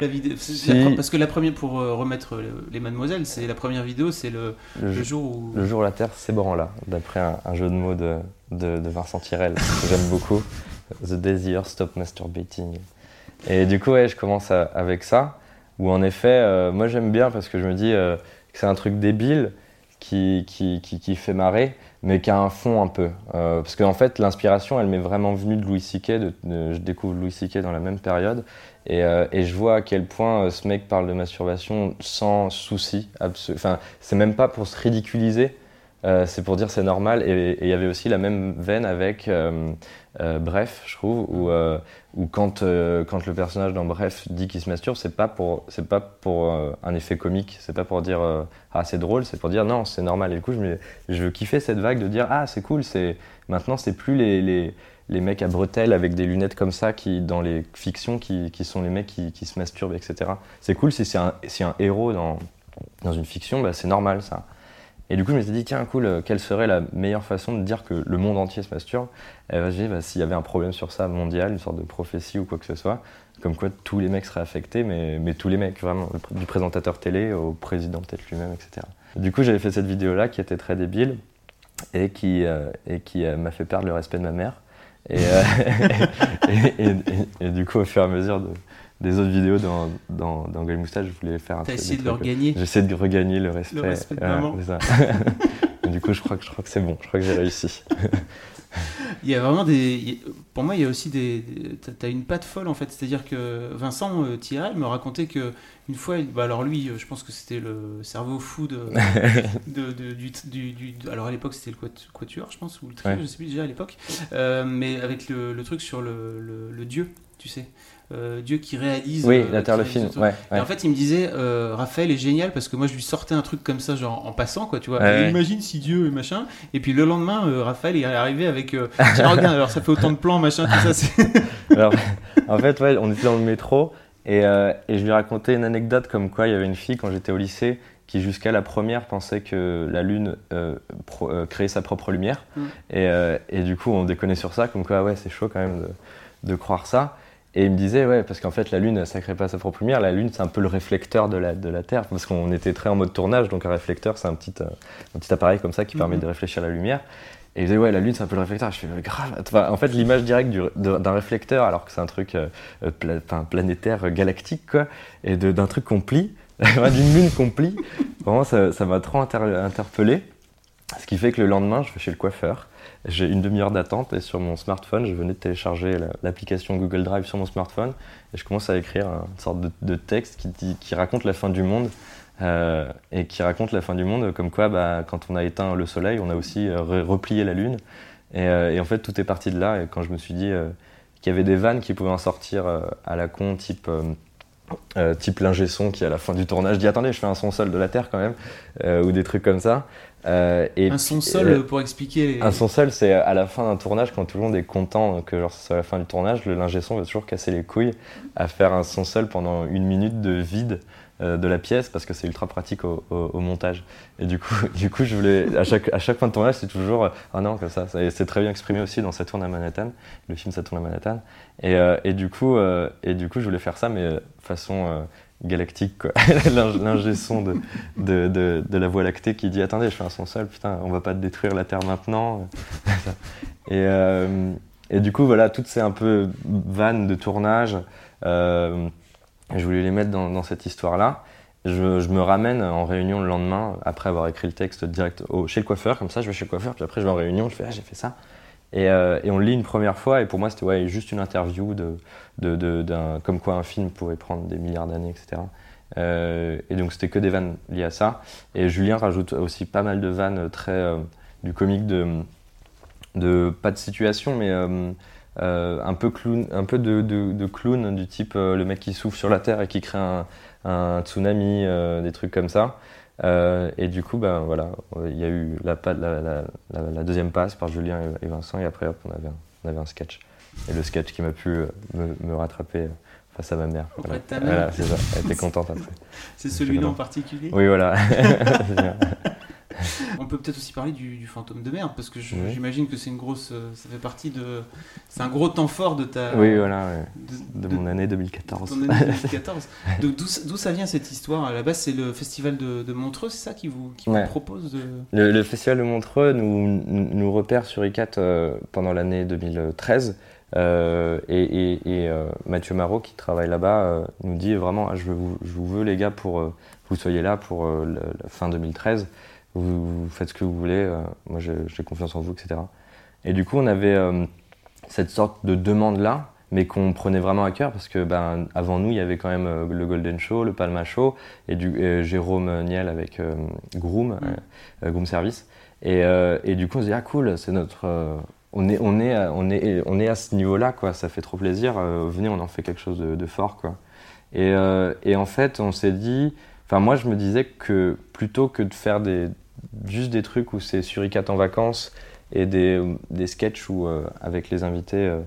La vidéo la Parce que la première, pour euh, remettre le- les mademoiselles, c'est la première vidéo, c'est le, le, le jour, où. le jour où la Terre s'ébranla, d'après un, un jeu de mots de, de, de Vincent Tirel, que j'aime beaucoup. The Earth Stop Masturbating. Et du coup, ouais, je commence à- avec ça, où en effet, euh, moi j'aime bien parce que je me dis euh, que c'est un truc débile qui, qui, qui, qui fait marrer, mais qui a un fond un peu. Euh, parce qu'en fait, l'inspiration, elle m'est vraiment venue de Louis de- de- je découvre Louis C.K. dans la même période. Et, euh, et je vois à quel point euh, ce mec parle de masturbation sans souci. Enfin, c'est même pas pour se ridiculiser, euh, c'est pour dire c'est normal. Et il y avait aussi la même veine avec Bref, je trouve, où, quand, quand le personnage dans Bref dit qu'il se masturbe, c'est pas pour, pas pour un effet comique, c'est pas pour dire ah c'est drôle, c'est pour dire non, c'est normal. Et du coup, je, me, cette vague de dire ah c'est cool, maintenant c'est plus les, les mecs à bretelles avec des lunettes comme ça qui dans les fictions qui, qui sont les mecs qui, qui se masturbent, etc. C'est cool si c'est un, un héros dans, dans une fiction, bah, c'est normal ça. Et du coup, je me suis dit, tiens, cool, euh, quelle serait la meilleure façon de dire que le monde entier se masturbe? Et bah, j'ai dit, bah, s'il y avait un problème sur ça mondial, une sorte de prophétie ou quoi que ce soit, comme quoi tous les mecs seraient affectés, mais, mais tous les mecs, vraiment, du présentateur télé au président peut-être lui-même, etc. Du coup, j'avais fait cette vidéo-là qui était très débile et qui, euh, qui euh, m'a fait perdre le respect de ma mère. Et, euh, et, et- du coup, au fur et à mesure de- des autres vidéos dans, dans, dans Gueule Moustache, je voulais faire un T'as essayé de le trucs- regagner. J'essaie de regagner le respect. respect de maman. du coup, je crois que, je crois que c'est bon, je crois que j'ai réussi. Il y a vraiment des. Pour moi, il y a aussi des. t'as- une patte folle en fait. C'est-à-dire que Vincent euh, Tirel me racontait que une fois, il- bah, alors lui, euh, je pense que c'était le cerveau fou de, de- de- du, du- du- Alors à l'époque, c'était le quat- quatuor, je pense, ou le trio, Ouais. je sais plus déjà à l'époque. Euh, mais avec le, le truc sur le, le- le dieu, tu sais. Euh, Dieu qui réalise. Oui, euh, la Terre, le film. Ouais, Et en fait, il me disait, euh, Raphaël est génial parce que moi, je lui sortais un truc comme ça, genre en passant, quoi, tu vois. Ouais. Imagine si Dieu et machin. Et puis le lendemain, Raphaël est arrivé avec. Tiens, regarde, alors ça fait autant de plans, machin, tout ça. Alors, en fait, ouais, on était dans le métro et, et je lui racontais une anecdote comme quoi il y avait une fille quand j'étais au lycée qui jusqu'à la première pensait que la Lune euh, pro- euh, créait sa propre lumière. Mm. Et, euh, et du coup, on déconnait sur ça, comme quoi, ouais, c'est chaud quand même de, de croire ça. Et il me disait, ouais, parce qu'en fait, la Lune, ça crée pas sa propre lumière. La Lune, c'est un peu le réflecteur de la, de la Terre, parce qu'on était très en mode tournage, donc un réflecteur, c'est un petit, euh, un petit appareil comme ça qui permet Mhm. de réfléchir la lumière. Et il disait, ouais, la Lune, c'est un peu le réflecteur. Je fais, grave. Enfin, en fait, l'image directe du- d'un réflecteur, alors que c'est un truc euh, euh, pla- enfin, planétaire, euh, galactique, quoi, et d'un truc qu'on plie, d'une lune qu'on plie, vraiment, ça ça m'a trop inter- interpellé. Ce qui fait que le lendemain, je vais chez le coiffeur. J'ai une demi-heure d'attente et sur mon smartphone, je venais de télécharger la- l'application Google Drive sur mon smartphone et je commence à écrire une sorte de, texte qui, raconte la fin du monde. euh, et qui raconte la fin du monde comme quoi bah, quand on a éteint le soleil, on a aussi euh, re- replié la lune. Et, euh, et en fait, tout est parti de là. Et quand je me suis dit qu'il y avait des vannes qui pouvaient en sortir à la con, type, euh, type l'ingé son qui à la fin du tournage dit attendez, je fais un son seul de la Terre quand même, euh, ou des trucs comme ça. Euh, et Un son euh, pour expliquer. les- un son seul, c'est à la fin d'un tournage, quand tout le monde est content que genre c'est à la fin du tournage, le lingé son va toujours casser les couilles à faire un son seul pendant une minute de vide de la pièce parce que c'est ultra pratique au, montage. Et du coup, du coup, je voulais à chaque à chaque fin de tournage, c'est toujours euh, ah non comme ça. c'est très bien exprimé aussi dans Ça tourne à Manhattan, le film Ça tourne à Manhattan. Et, euh, et du coup, euh, et du coup, je voulais faire ça, mais euh, façon euh, galactique L'ingé son de, de, la Voie lactée qui dit attendez, je fais un son seul, putain, on va pas détruire la Terre maintenant. et, euh, et du coup, voilà, toutes ces un peu vannes de tournage, euh, je voulais les mettre dans, cette histoire-là. Je, me ramène en réunion le lendemain, après avoir écrit le texte direct chez le coiffeur, comme ça je vais chez le coiffeur, puis après je vais en réunion, je fais ah j'ai fait ça. Et, euh, et on le lit une première fois, et pour moi c'était ouais, juste une interview de, comme quoi un film pourrait prendre des milliards d'années, etc. Euh, et donc c'était que des vannes liées à ça. Et Julien rajoute aussi pas mal de vannes très euh, du comique de pas de situation, mais euh, un peu clown, un peu de, de, de clown du type euh, le mec qui souffle sur la terre et qui crée un, un tsunami, euh, des trucs comme ça. Et du coup, ben voilà, il y a eu la, la, la, deuxième passe par Julien et, Vincent, et après hop, on avait un, on avait un sketch. Et le sketch qui m'a pu me, me rattraper face à ma mère. Voilà. Voilà, c'est ça. Elle était contente après. C'est celui-là en particulier? Oui, voilà. Peut peut-être aussi parler du, du fantôme de merde parce que Oui. j'imagine que c'est une grosse, euh, ça fait partie de, c'est un gros temps fort de ta, oui, voilà, ouais. de, de, mon année 2014. ton année 2014. De- D'où ça vient cette histoire? À la base, c'est le festival de, de Montreux, c'est ça qui vous, qui vous propose de. Le, le festival de Montreux nous, repère sur ICAT euh, pendant l'année 2013. euh, et et- et, euh, Mathieu Marot, qui travaille là-bas, euh, nous dit vraiment ah, je, vous, je vous veux, les gars, pour que vous soyez là pour la fin 2013. Vous, vous faites ce que vous voulez. euh, moi, j'ai confiance en vous, etc. Et du coup, on avait euh, cette sorte de demande-là, mais qu'on prenait vraiment à cœur parce que ben, avant nous, il y avait quand même euh, le Golden Show, le Palma Show et du et Jérôme Niel avec Groom, euh, Groom Service. Et, et du coup, on se dit, ah cool, c'est notre. on, est, on, est à, on, est, on est à ce niveau-là, quoi, ça fait trop plaisir. venez, on en fait quelque chose de, de fort, quoi. Et, et en fait, on s'est dit. Enfin, moi, je me disais que plutôt que de faire des, juste des trucs où c'est suricat en vacances et des, des sketchs où, euh, avec les invités euh,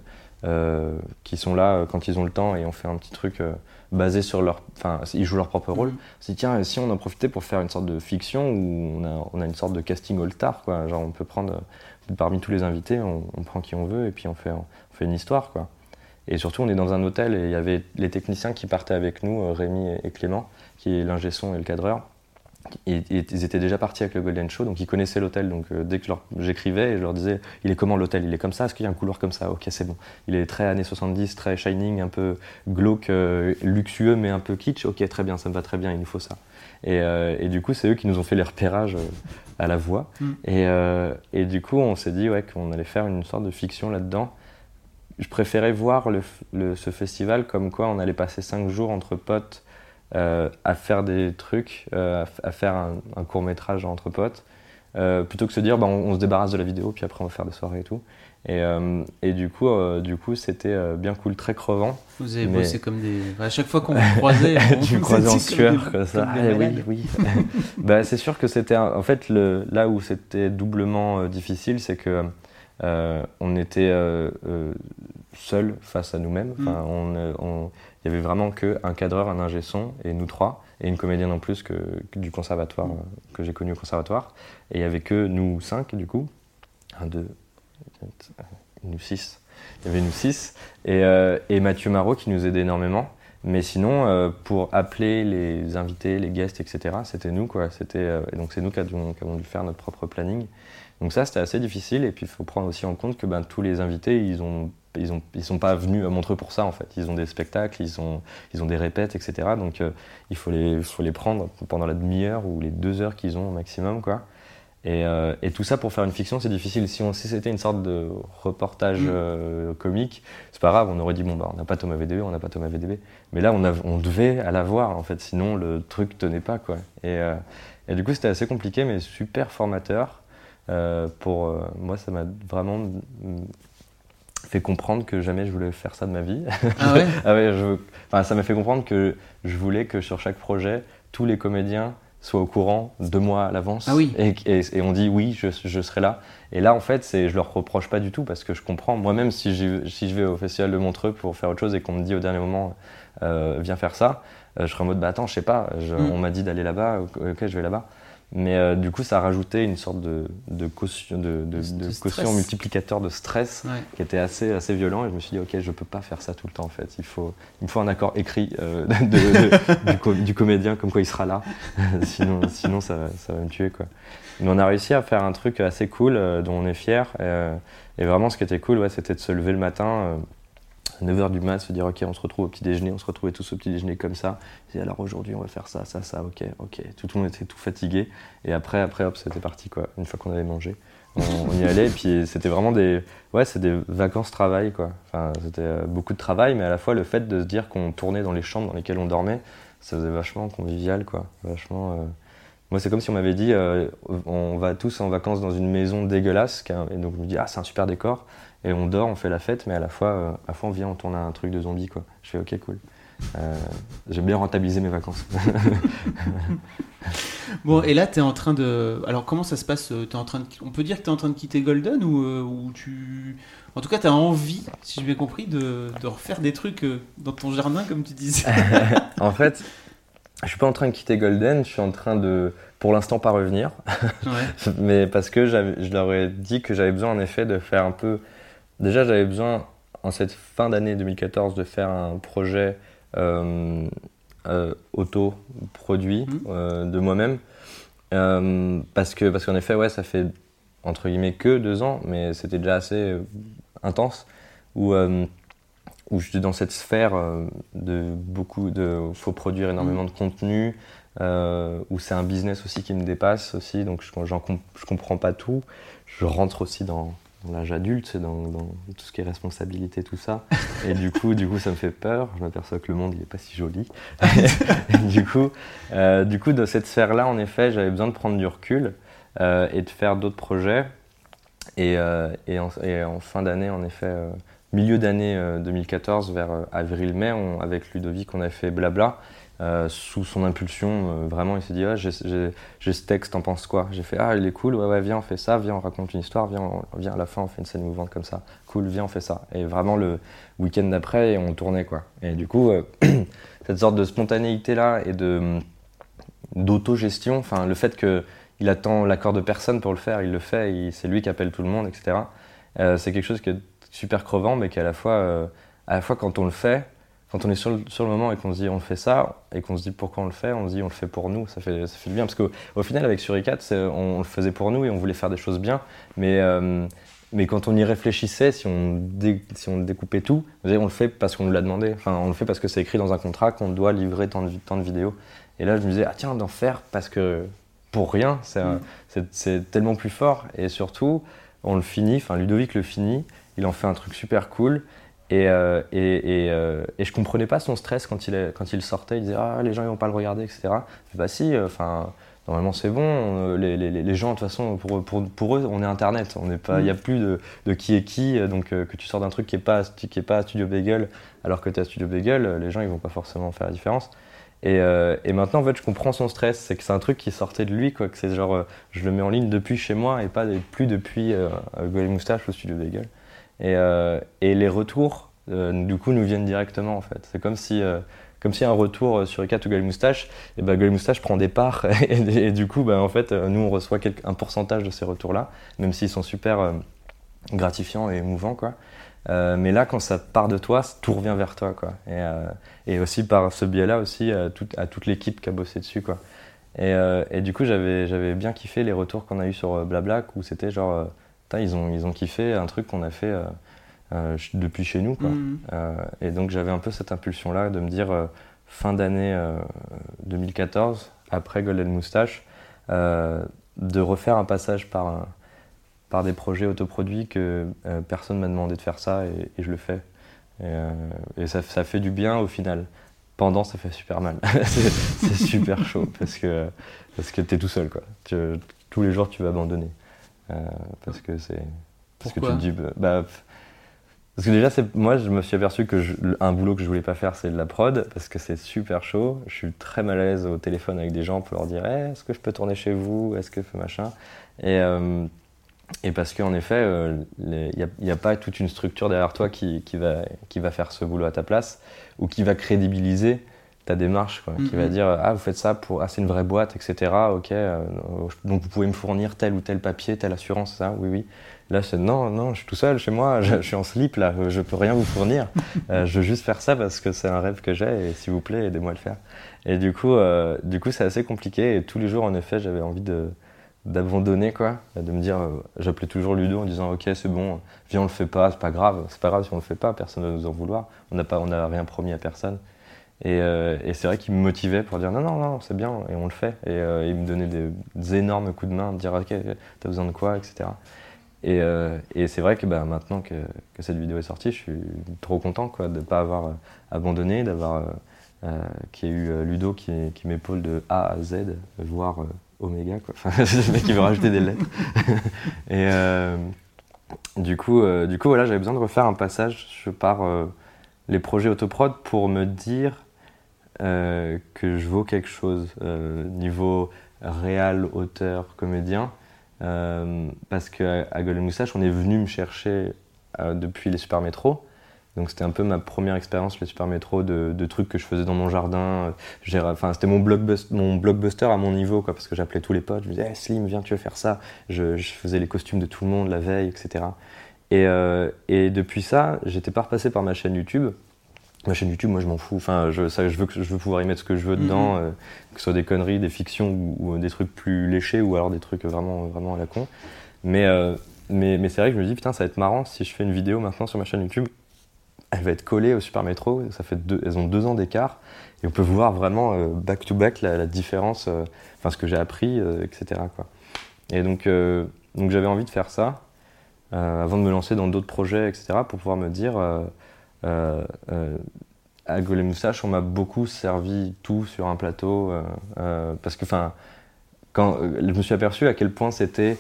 euh, qui sont là quand ils ont le temps et on fait un petit truc basé sur leur. Enfin, ils jouent leur propre rôle. S'est dit, tiens, si on en profitait pour faire une sorte de fiction où on a, on a une sorte de casting all-star, quoi. Genre, on peut prendre parmi tous les invités, on, on prend qui on veut et puis on fait, on fait une histoire, quoi. Et surtout, on est dans un hôtel et il y avait les techniciens qui partaient avec nous, Rémi et- et Clément, qui est l'ingé son et le cadreur. Ils étaient déjà partis avec le Golden Show, donc ils connaissaient l'hôtel. Donc euh, dès que j'écrivais, je leur disais Il est comment l'hôtel? Il est comme ça? Est-ce qu'il y a un couloir comme ça? Ok, c'est bon. Il est très années 70, très shining, un peu glauque, euh, luxueux, mais un peu kitsch. Ok, très bien, ça me va très bien, il nous faut ça. Et, euh, et du coup, c'est eux qui nous ont fait les repérages euh, à la voix. Mm. Et, et du coup, on s'est dit ouais, qu'on allait faire une sorte de fiction là-dedans. Je préférais voir le, f- le- ce festival comme quoi on allait passer cinq jours entre potes euh, à faire des trucs, euh, à, faire un, un court métrage entre potes, euh, plutôt que se dire bah, on, on se débarrasse de la vidéo puis après on va faire des soirées et tout. Et, euh, et du coup, euh, du coup, c'était euh, bien cool, très crevant. Vous avez Mais- bossé comme des. À chaque fois qu'on vous croisait, on tu me vous croisais en sueur comme ça. comme Ah, oui, oui. bah, c'est sûr que c'était en fait le, là où c'était doublement euh, difficile, c'est que euh, on était euh, euh, seul face à nous-mêmes. Enfin, on, euh, on- il y avait vraiment que un cadreur, un ingé son et nous trois et une comédienne en plus que, que du conservatoire euh, que j'ai connu au conservatoire. Et il y avait que nous cinq du coup, un, deux, nous six. Il y avait nous six et, euh, et Mathieu Marot qui nous aidait énormément. Mais sinon, euh, pour appeler les invités, les guests, etc., c'était nous, quoi. C'était, euh, et donc c'est nous qui avons, qui avons dû faire notre propre planning. Donc ça, c'était assez difficile. Et puis, il faut prendre aussi en compte que ben, tous les invités, ils ont, ils ont, ils sont pas venus à Montreux pour ça, en fait. Ils ont des spectacles, ils ont, ils ont des répètes, etc. Donc, euh, il faut les, faut les prendre pendant la demi-heure ou les deux heures qu'ils ont au maximum, quoi. Et, euh, et tout ça pour faire une fiction, c'est difficile. Si, on, si c'était une sorte de reportage Mm. euh, comique, c'est pas grave, on aurait dit bon bah on n'a pas Thomas VDB, on n'a pas Thomas VDB. Mais là on, a, on devait à l'avoir en fait, sinon le truc tenait pas quoi. Et, euh, et du coup c'était assez compliqué mais super formateur. Euh, pour euh, moi ça m'a vraiment mm, fait comprendre que jamais je voulais faire ça de ma vie. Ah ouais Ah ouais, je, enfin, ça m'a fait comprendre que je voulais que sur chaque projet, tous les comédiens soit au courant deux mois à l'avance Ah oui. et, et- et on dit oui, je, je serai là. Et là, en fait, c'est, je leur reproche pas du tout parce que je comprends. Moi-même, si, si je vais au festival de Montreux pour faire autre chose et qu'on me dit au dernier moment, euh, viens faire ça, euh, je serai en mode, bah attends, je sais pas, je- Mm. on m'a dit d'aller là-bas, ok, je vais là-bas. Mais euh, du coup, ça a rajouté une sorte de, de, caution, de, de- De quotient multiplicateur de stress Ouais. qui était assez, assez violent. Et je me suis dit, ok, je peux pas faire ça tout le temps en fait. Il, faut, il me faut un accord écrit euh, du, du comédien, comme quoi il sera là. sinon, sinon ça, va- ça va me tuer. Quoi. Mais on a réussi à faire un truc assez cool euh, dont on est fier. Et vraiment, ce qui était cool, ouais, c'était de se lever le matin. À 9h du mat, se dire ok on se retrouve au petit déjeuner, on se retrouvait tous au petit déjeuner comme ça. Et alors aujourd'hui on va faire ça, ça, ça, ok, ok. Tout le monde était tout fatigué. Et après, après hop, c'était parti quoi. Une fois qu'on avait mangé, on, y allait. Et puis c'était vraiment des, ouais, c'est des vacances travail quoi. Enfin, c'était euh, beaucoup de travail, mais à la fois le fait de se dire qu'on tournait dans les chambres dans lesquelles on dormait, ça faisait vachement convivial quoi. Vachement. euh, Moi, c'est comme si on m'avait dit, euh, on va tous en vacances dans une maison dégueulasse, et donc je me dis, ah, c'est un super décor, et on dort, on fait la fête, mais à la fois, euh, à la fois on vient, on tourne un truc de zombie, quoi. Je fais, ok, cool. Euh, J'ai bien rentabilisé mes vacances. Bon, et là, tu es en train de. Alors, comment ça se passe euh, t'es en train de... On peut dire que tu es en train de quitter Golden ou, euh, ou tu. En tout cas, tu as envie, si j'ai bien compris, de, de refaire des trucs dans ton jardin, comme tu disais. en fait, je suis pas en train de quitter Golden, je suis en train de, pour l'instant, pas revenir. Ouais. mais parce que je leur ai dit que j'avais besoin en effet de faire un peu. Déjà, j'avais besoin en cette fin d'année 2014 de faire un projet euh, euh, auto-produit Mhm. euh, de moi-même. Parce que parce qu'en effet, ouais, ça fait entre guillemets que deux ans, mais c'était déjà assez intense où où je suis dans cette sphère de beaucoup de faut produire énormément de contenu euh, où c'est un business aussi qui me dépasse aussi donc je, je comprends pas tout je rentre aussi dans l'âge adulte c'est dans, dans tout ce qui est responsabilité tout ça. Et du coup du coup ça me fait peur. Je m'aperçois que le monde il est pas si joli. Et du coup euh, du coup dans cette sphère là en effet j'avais besoin de prendre du recul euh, et de faire d'autres projets. Et, euh, et, en, et en fin d'année, en effet, milieu d'année euh, 2014, vers avril-mai, avec Ludovic, on a fait Blabla. Euh, sous son impulsion, euh, vraiment, il s'est dit ah, j'ai, ce texte, t'en penses quoi? J'ai fait Ah, il est cool, ouais, ouais, viens, on fait ça, viens, on raconte une histoire, viens, on- viens, à la fin, on fait une scène mouvante comme ça. Cool, viens, on fait ça. Et vraiment, le week-end d'après, on tournait, quoi. Et du coup, euh, cette sorte de spontanéité-là et de d'autogestion, enfin, le fait que il attend l'accord de personne pour le faire, il le fait, c'est lui qui appelle tout le monde, etc. C'est quelque chose qui est super crevant, mais qui à la fois, à la fois quand on le fait, quand on est sur le, sur le moment et qu'on se dit on fait ça, et qu'on se dit pourquoi on le fait, on se dit on le fait pour nous, ça fait, ça fait du bien. Parce qu'au au final, avec Suricat, on, on le faisait pour nous et on voulait faire des choses bien, mais, euh, mais quand on y réfléchissait, si on, dé- si on découpait tout, on disait, on le fait parce qu'on nous l'a demandé, enfin on le fait parce que c'est écrit dans un contrat qu'on doit livrer tant de, tant de vidéos. Et là, je me disais, ah tiens, d'en faire parce que pour rien, c'est c'est tellement plus fort. Et surtout, on le finit, enfin Ludovic le finit, il en fait un truc super cool. Et, euh, et, et, euh, et je comprenais pas son stress quand il, quand il sortait. Il disait Ah, les gens ils vont pas le regarder, etc. Je dis, bah si, enfin, normalement c'est bon. euh, Les, les- les gens, de toute façon, pour, pour, pour eux, on est Internet. Il Mm. n'y a plus de, de qui est qui. Donc euh, que tu sors d'un truc qui est pas, qui est pas à Studio Bagel alors que tu es à Studio Bagel, euh, les gens ils vont pas forcément faire la différence. Et, euh, et maintenant, en fait, je comprends son stress. C'est que c'est un truc qui sortait de lui, quoi. Que c'est genre, euh, je le mets en ligne depuis chez moi et pas plus depuis euh, Golden Moustache ou Studio Bagel. Et, euh, et les retours, euh, du coup, nous viennent directement, en fait. C'est comme si, euh, comme si un retour sur Icat ou Golden Moustache, et ben Golden Moustache prend des parts. Et, du coup, ben, en fait, nous, on reçoit un pourcentage de ces retours-là, même s'ils sont super gratifiants et émouvants, quoi. Mais là, quand ça part de toi, tout revient vers toi, quoi. Et, aussi par ce biais-là aussi à, tout- à toute l'équipe qui a bossé dessus, quoi. Et, du coup, j'avais bien kiffé les retours qu'on a eu sur euh, Blabla, où c'était genre, ils ont ils ont kiffé un truc qu'on a fait euh, euh, depuis chez nous, quoi. Mhm. Euh, et donc j'avais un peu cette impulsion-là de me dire fin d'année euh, 2014, après Golden Moustache, de refaire un passage par, un- par des projets autoproduits que personne m'a demandé de faire ça et, et je le fais. Et, euh, et ça, ça fait du bien au final. Pendant, ça fait super mal. c'est super chaud parce que, parce que t'es tout seul. Quoi. Tu- tous les jours, tu vas abandonner. Euh, parce que c'est. Parce que tu te dis, bah, bah, Parce que déjà, c'est- moi, je me suis aperçu que je- un boulot que je voulais pas faire, c'est de la prod, parce que c'est super chaud. Je suis très mal à l'aise au téléphone avec des gens pour leur dire Eh, est-ce que je peux tourner chez vous? Est-ce que machin Et, euh, et parce qu'en effet, euh, il n'y a, pas toute une structure derrière toi qui, qui va, qui va faire ce boulot à ta place ou qui va crédibiliser ta démarche, quoi, qui va Mhm. dire Ah, vous faites ça pour. Ah, c'est une vraie boîte, etc. Ok, euh, donc vous pouvez me fournir tel ou tel papier, telle assurance, ça Oui, oui. Là, c'est non, non, je suis tout seul chez moi, je, je suis en slip là, je peux rien vous fournir. Euh, je veux juste faire ça parce que c'est un rêve que j'ai et s'il vous plaît, aidez-moi à le faire. Et du coup, euh, du coup, c'est assez compliqué et tous les jours, en effet, j'avais envie de d'abandonner quoi, de me dire, j'appelais toujours Ludo en disant ok c'est bon, viens on le fait pas, c'est pas grave, c'est pas grave si on le fait pas, personne ne va nous en vouloir, on n'a pas, on n'a rien promis à personne. Et, euh, et c'est vrai qu'il me motivait pour dire non non non c'est bien et on le fait et euh, il me donnait des, énormes coups de main, dire ok t'as besoin de quoi etc. Et, euh, et c'est vrai que bah, maintenant que, cette vidéo est sortie, je suis trop content de ne pas avoir abandonné, d'avoir qu'il y ait eu Ludo qui, qui m'épaule de A à Z, voire Oméga. Quoi. Enfin, le mec qui veut rajouter des lettres. et du coup, du coup voilà, j'avais besoin de refaire un passage par les projets autoprod pour me dire euh, que je vaux quelque chose euh, niveau réal, auteur, comédien. Euh, parce qu'à à Golden Moustache, on est venu me chercher depuis les Super Métro. Donc c'était un peu ma première expérience, les Super Métro, de, trucs que je faisais dans mon jardin. Enfin, c'était mon, blockbus- mon blockbuster à mon niveau, quoi, parce que j'appelais tous les potes. Je me disais, Eh, Slim, viens, tu veux faire ça je, faisais les costumes de tout le monde la veille, etc. Et, et depuis ça, j'étais pas repassé par ma chaîne YouTube. Ma chaîne YouTube, moi, je m'en fous. Enfin, je, ça, je, veux, que- je veux pouvoir y mettre ce que je veux dedans, euh, que ce soit des conneries, des fictions ou, ou des trucs plus léchés ou alors des trucs vraiment, vraiment à la con. Mais, euh, mais, mais c'est vrai que je me dis, putain, ça va être marrant si je fais une vidéo maintenant sur ma chaîne YouTube. Elle va être collée au Super Métro. Ça fait deux, elles ont deux ans d'écart. Et on peut voir vraiment euh, back to back la, la différence, euh, enfin, ce que j'ai appris, euh, etc. Quoi. Et donc, euh, donc j'avais envie de faire ça euh, avant de me lancer dans d'autres projets, etc. pour pouvoir me dire. Euh, euh, à Golem Moustache, on m'a beaucoup servi tout sur un plateau. euh, euh, parce que, enfin, quand je me suis aperçu à quel point c'était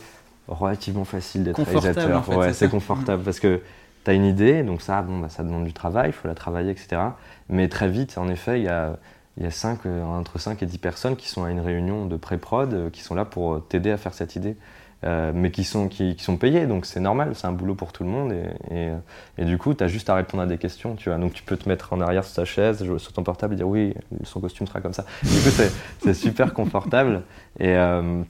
relativement facile d'être réalisateur. en fait, ouais, c'est confortable parce que tu as une idée, donc ça, bon, bah, ça demande du travail, il faut la travailler, etc. Mais très vite, en effet, il y a, il y a cinq, entre 5 et 10 personnes qui sont à une réunion de pré-prod, qui sont là pour t'aider à faire cette idée. Euh, mais qui sont, qui, sont payés, donc c'est normal, c'est un boulot pour tout le monde. Et, et, euh, du coup, tu as juste à répondre à des questions, tu vois. Donc tu peux te mettre en arrière sur ta chaise, sur ton portable et dire oui, son costume sera comme ça. Du coup, c'est- super confortable. Et euh,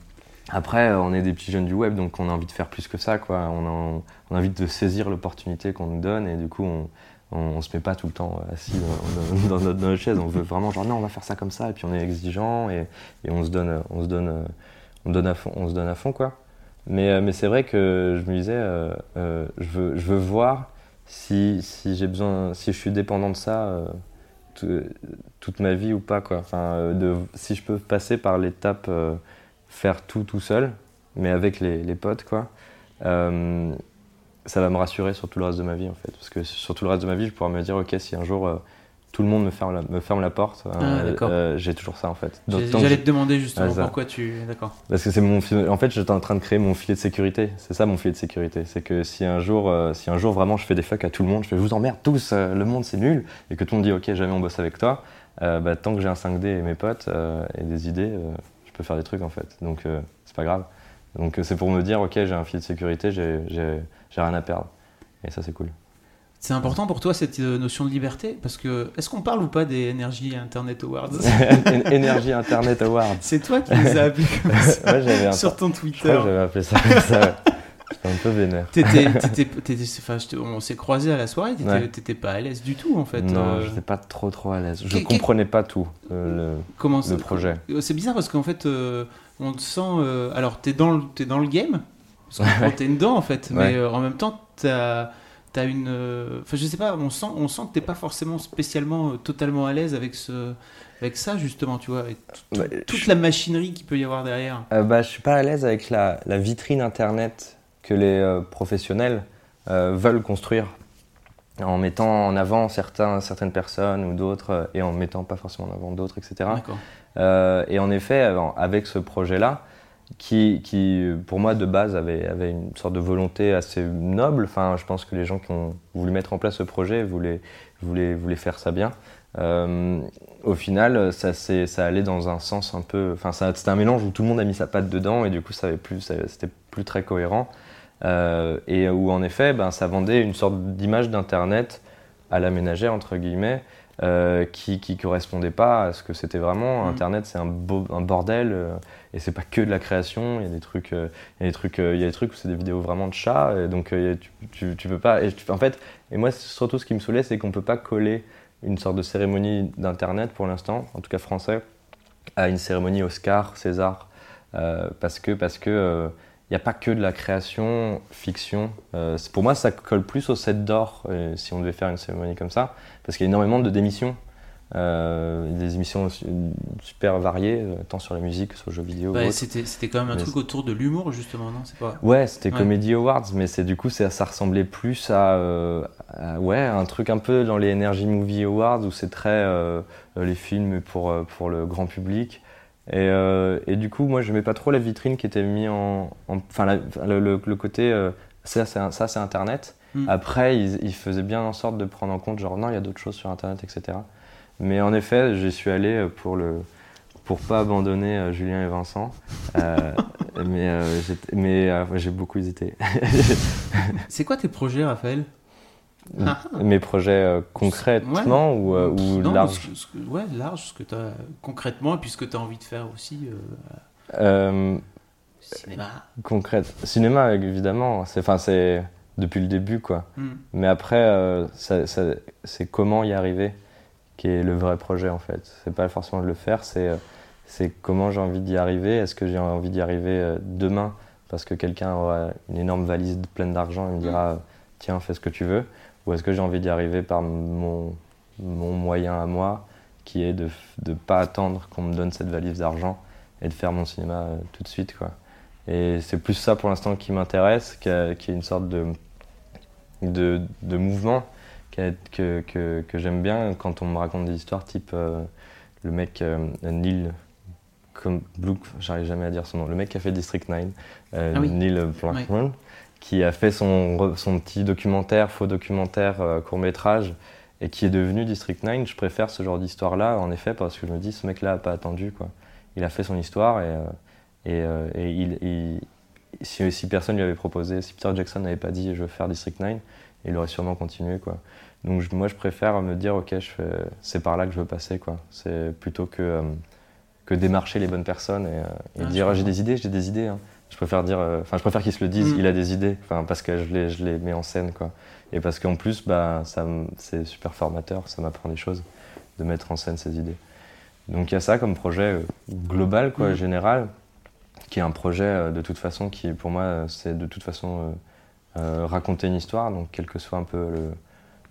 après, on est des petits jeunes du web, donc on a envie de faire plus que ça, quoi. On a, on a envie de saisir l'opportunité qu'on nous donne, et du coup, on, on, on se met pas tout le temps assis dans, dans notre, dans notre chaise. On veut vraiment genre non, on va faire ça comme ça, et puis on est exigeant et, et on se donne, on se donne, on donne à fond, on se donne à fond, quoi. Mais, euh, mais c'est vrai que je me disais, euh, euh, je, veux, je veux voir si, si j'ai besoin, si je suis dépendant de ça tout- toute ma vie ou pas, quoi. Enfin, de, si je peux passer par l'étape faire tout tout seul, mais avec les, les potes, quoi. ça va me rassurer sur tout le reste de ma vie, en fait. Parce que sur tout le reste de ma vie, je pourrais me dire, ok, si un jour tout le monde me ferme la, me ferme la porte, euh, Ah, d'accord. euh, j'ai toujours ça, en fait. J'allais te demander justement pourquoi tu. D'accord. parce que c'est mon filet- en fait j'étais en train de créer mon filet de sécurité. C'est ça mon filet de sécurité. C'est que si un jour euh, si un jour vraiment je fais des fuck à tout le monde, je fais je vous emmerde tous, euh, le monde c'est nul et que tout le monde dit OK, jamais on bosse avec toi, euh, bah, tant que j'ai un 5D et mes potes euh, et des idées, euh, je peux faire des trucs en fait. Donc euh, c'est pas grave. Donc euh, c'est pour me dire OK, j'ai un filet de sécurité, j'ai rien à perdre. Et ça c'est cool. C'est important pour toi cette euh, notion de liberté? Parce que est-ce qu'on parle ou pas des Energy Internet Awards? Energy Internet Award. C'est toi qui les as appelés comme ça Ouais, sur ton Twitter. j'avais appelé ça comme ça. ouais. J'étais un peu vénère. On s'est croisés à la soirée, t'étais Ouais. pas à l'aise du tout en fait. Non, euh, j'étais pas trop trop à l'aise. Je comprenais pas tout euh, le, comment le projet. C'est bizarre parce qu'en fait, euh, on te sent. alors, t'es dans, le- t'es dans le game, parce que Ouais. t'es dedans en fait, mais en même temps, t'as as une. euh, Enfin, je sais pas, on sent, on sent que t'es pas forcément spécialement euh, totalement à l'aise avec, ce, avec ça, justement, tu vois, avec tout- Bah, toute je- la machinerie qu'il peut y avoir derrière. Euh, bah, je suis pas à l'aise avec la, la vitrine internet que les euh, professionnels veulent construire en mettant en avant certains, certaines personnes ou d'autres et en mettant pas forcément en avant d'autres, etc. Et en effet, avec ce projet-là, qui, pour moi, de base, avait, avait une sorte de volonté assez noble. Enfin, je pense que les gens qui ont voulu mettre en place ce projet voulaient, voulaient, voulaient faire ça bien. Euh, au final, ça, ça allait dans un sens un peu. Enfin, c'était un mélange où tout le monde a mis sa patte dedans et du coup, ça plus, c'était plus très cohérent. Euh, et où en effet, ben, ça vendait une sorte d'image d'internet à la ménagère entre guillemets. Euh, qui qui correspondait pas à ce que c'était vraiment. Mhm. Internet, c'est un, beau- un bordel euh, et c'est pas que de la création. Il y a des trucs, euh, il y a des trucs, euh, il y a des trucs où c'est des vidéos vraiment de chats. Et donc tu, tu, tu peux pas. Et tu- en fait, et moi surtout ce qui me saoulait, c'est qu'on peut pas coller une sorte de cérémonie d'internet pour l'instant, en tout cas français, à une cérémonie Oscar, César, parce que parce que il n'y a pas que de la création, fiction. Euh, pour moi, ça colle plus au set d'or euh, si on devait faire une cérémonie comme ça, parce qu'il y a énormément de démissions. Euh, des émissions super variées, tant sur la musique que sur le jeu vidéo. Bah, c'était c'était quand même un Mais truc autour de l'humour, justement, non? C'est pas. Ouais, c'était Ouais. Comedy Awards, mais c'est du coup ça, ça ressemblait plus à, à- ouais un truc un peu dans les Energy Movie Awards où c'est très les films pour pour le grand public. Et, euh, et du coup, moi, je n'aimais pas trop la vitrine qui était mise en, en- enfin le, le- le côté euh, ça c'est Internet. Mm. Après, ils, ils faisaient bien en sorte de prendre en compte genre non, il y a d'autres choses sur Internet, etc. Mais en effet, j'y suis allé euh, pour le pour pas abandonner euh, Julien et Vincent. Mais mais j'ai beaucoup hésité. C'est quoi tes projets, Raphaël? Mes projets euh, concrètement ou, euh, ou Non, large ce que- Ouais, large, ce que tu as concrètement et puis ce que tu as envie de faire aussi. euh, Euh, cinéma. concrète. Cinéma, évidemment. C'est, enfin, c'est depuis le début, quoi. Hmm. Mais après, ça- ça- c'est comment y arriver qui est le vrai projet, en fait. C'est pas forcément de le faire, c'est, c'est comment j'ai envie d'y arriver. Est-ce que j'ai envie d'y arriver demain? Parce que quelqu'un aura une énorme valise pleine d'argent et me dira euh, tiens, fais ce que tu veux Ou est-ce que j'ai envie d'y arriver par mon, mon moyen à moi, qui est de ne pas attendre qu'on me donne cette valise d'argent et de faire mon cinéma euh, tout de suite, quoi. Et c'est plus ça pour l'instant qui m'intéresse, qui est une sorte de, de, de mouvement que, que, que j'aime bien quand on me raconte des histoires type euh, le mec euh, Neil comme Blue, j'arrive jamais à dire son nom, le mec qui a fait District 9, euh, Ah oui. Neil Blackman, qui a fait son, son petit documentaire, faux documentaire, euh, court métrage, et qui est devenu District 9. Je préfère ce genre d'histoire-là, en effet, parce que je me dis, ce mec-là n'a pas attendu. Quoi. Il a fait son histoire, et, euh, et, euh, et il, il- si, si personne lui avait proposé, si Peter Jackson n'avait pas dit je veux faire District 9, il aurait sûrement continué. Quoi. Donc je- moi, je préfère me dire, ok, c'est par là que je veux passer. Quoi. C'est plutôt que, que démarcher les bonnes personnes et, Ah, dire, j'ai des idées, j'ai des idées. hein. Je préfère dire, euh, enfin, je préfère qu'ils se le disent, Mm. il a des idées, enfin, parce que je les, je les mets en scène, quoi. Et parce qu'en plus, bah, ça, c'est super formateur, ça m'apprend des choses de mettre en scène ces idées. Donc il y a ça comme projet euh, global, quoi, Mm. général, qui est un projet euh, de toute façon qui, pour moi, c'est de toute façon euh, euh, raconter une histoire, donc quel que soit un peu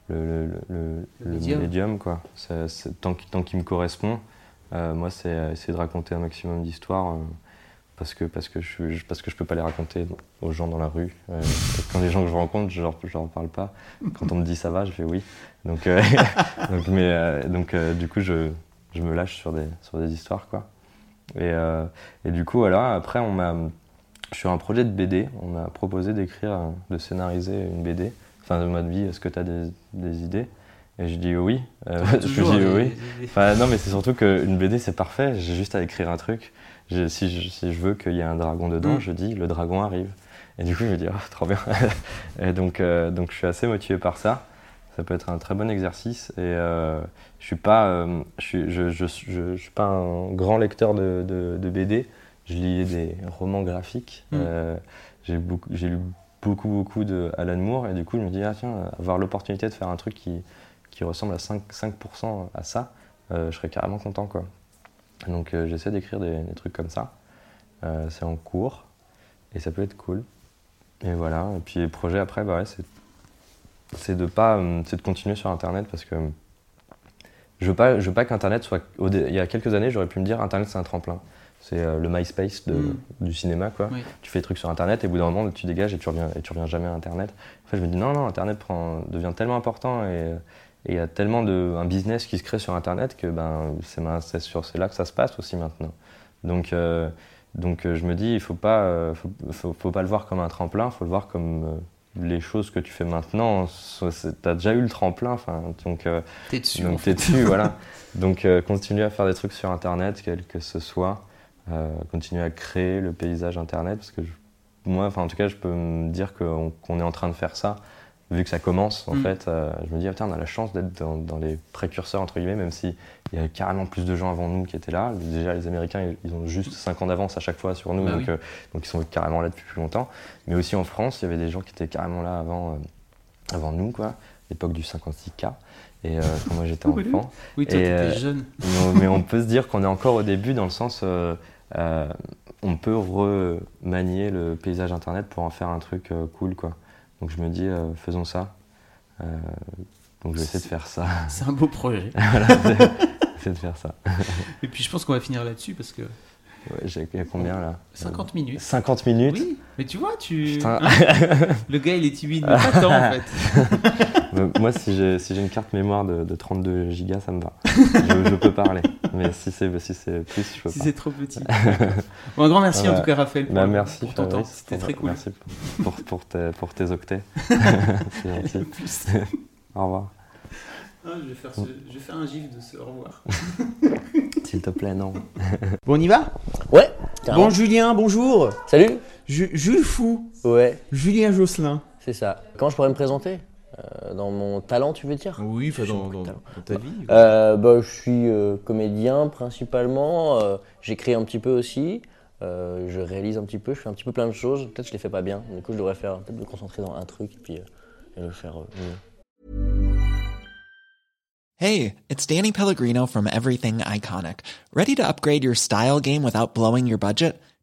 le, le, le, le- le- Le le médium. médium, quoi. C'est- c'est- tant qu'il tant qu'il me correspond, euh, moi, c'est essayer de raconter un maximum d'histoires. Parce que, parce, que je, je- parce que je peux pas les raconter aux gens dans la rue. Euh, quand les gens que je rencontre, je leur, je leur parle pas. Quand on me dit ça va, je fais oui. Donc, euh, donc, mais, euh, donc du coup, je, je me lâche sur des, sur des histoires. Quoi. Et, et du coup, voilà, après, on m'a, sur un projet de BD, on m'a proposé d'écrire, de scénariser une BD. Fin de mode vie, est-ce que tu as des, des idées? Et j'ai dit oui. Je dis oui. Enfin, non, mais c'est surtout qu'une BD, c'est parfait. J'ai juste à écrire un truc. Je- si, je, si je veux qu'il y ait un dragon dedans, Mm. je dis le dragon arrive. Et du coup, je me dis, ah, trop bien. et donc, euh, donc, je suis assez motivé par ça. Ça peut être un très bon exercice. Et euh, je suis pas, euh, je suis, je, je, je- je suis pas un grand lecteur de, de- de BD. Je lis des romans graphiques. Mm. J'ai beaucoup, j'ai lu beaucoup, beaucoup de Alan Moore. Et du coup, je me dis, ah tiens, avoir l'opportunité de faire un truc qui, qui ressemble à 5%, 5% à ça, je serais carrément content, quoi. Donc euh, j'essaie d'écrire des, des trucs comme ça. Euh, c'est en cours et ça peut être cool. Et voilà. Et puis les projets après, bah ouais, c'est c'est de pas, euh, c'est de continuer sur Internet parce que je veux pas, je veux pas qu'Internet soit. il y a quelques années, j'aurais pu me dire Internet c'est un tremplin. C'est le MySpace de- Mm. du cinéma, quoi. Oui. Tu fais des trucs sur Internet et au bout d'un moment, tu dégages et tu reviens, et tu reviens jamais à Internet. En fait, je me dis non, non, Internet prend, devient tellement important et et il y a tellement de un business qui se crée sur Internet que ben c'est sur c'est là que ça se passe aussi maintenant. Donc euh, Donc euh, je me dis, il faut pas, euh, faut, faut, faut pas le voir comme un tremplin, faut le voir comme euh, les choses que tu fais maintenant. Tu as déjà eu le tremplin, enfin, donc T'es dessus. donc fait. dessus, voilà. Donc continue à faire des trucs sur Internet, quel que ce soit. Continue à créer le paysage Internet, parce que je- moi, enfin en tout cas, je peux me dire qu'on qu'on est en train de faire ça, vu que ça commence. En Mm. fait, euh, je me dis, putain, on a la chance d'être dans, dans les précurseurs entre guillemets, même si il y avait carrément plus de gens avant nous qui étaient là. Déjà, les Américains, ils- ils ont juste 5 ans d'avance à chaque fois sur nous, Bah donc, oui. euh, donc ils sont carrément là depuis plus longtemps. Mais aussi en France, il y avait des gens qui étaient carrément là avant, euh, avant nous, quoi, l'époque du 56K. Et quand moi j'étais enfant. Oui, toi, t'étais jeune. Mais on, mais on peut se dire qu'on est encore au début dans le sens, on peut remanier le paysage internet pour en faire un truc cool, quoi. Donc je me dis, euh, faisons ça. Euh, donc je vais essayer de faire ça. C'est un beau projet. voilà, c'est- de faire ça. Et puis je pense qu'on va finir là-dessus parce que Ouais, j'ai il y a combien là? 50 minutes. 50 minutes Oui, mais tu vois, tu. Putain. Hein le gars, il est timide, mais pas tant en fait. Euh, Moi, si j'ai si j'ai une carte mémoire de, de 32 gigas, ça me va. Je, je peux parler. Mais si c'est si c'est plus, je peux Si pas. c'est trop petit. bon, un grand merci en tout cas, Raphaël, pour, bah, merci, pour ton temps. C'était très cool. Merci pour, pour, pour tes, pour tes octets. c'est gentil. Plus. Au revoir. Ah, je, vais faire ce- je vais faire un gif de ce au revoir. S'il te plaît, non. Bon, on y va? Ouais, Bon, Julien, bonjour. Salut Ju- Jules Fou, Ouais, Julien Josselin. c'est ça. Comment je pourrais me présenter? Euh, Dans mon talent, tu veux dire? Oui, enfin, dans, beaucoup de dans- talent. dans ta vie. Euh, bah, Je suis euh, comédien principalement. euh, J'écris un petit peu aussi. euh, je réalise un petit peu. Je fais un petit peu plein de choses. Peut-être que je les fais pas bien. Du coup, je devrais faire peut-être me concentrer dans un truc et puis euh, et le faire euh, mieux. Hey, it's Danny Pellegrino from Everything Iconic. Ready to upgrade your style game without blowing your budget?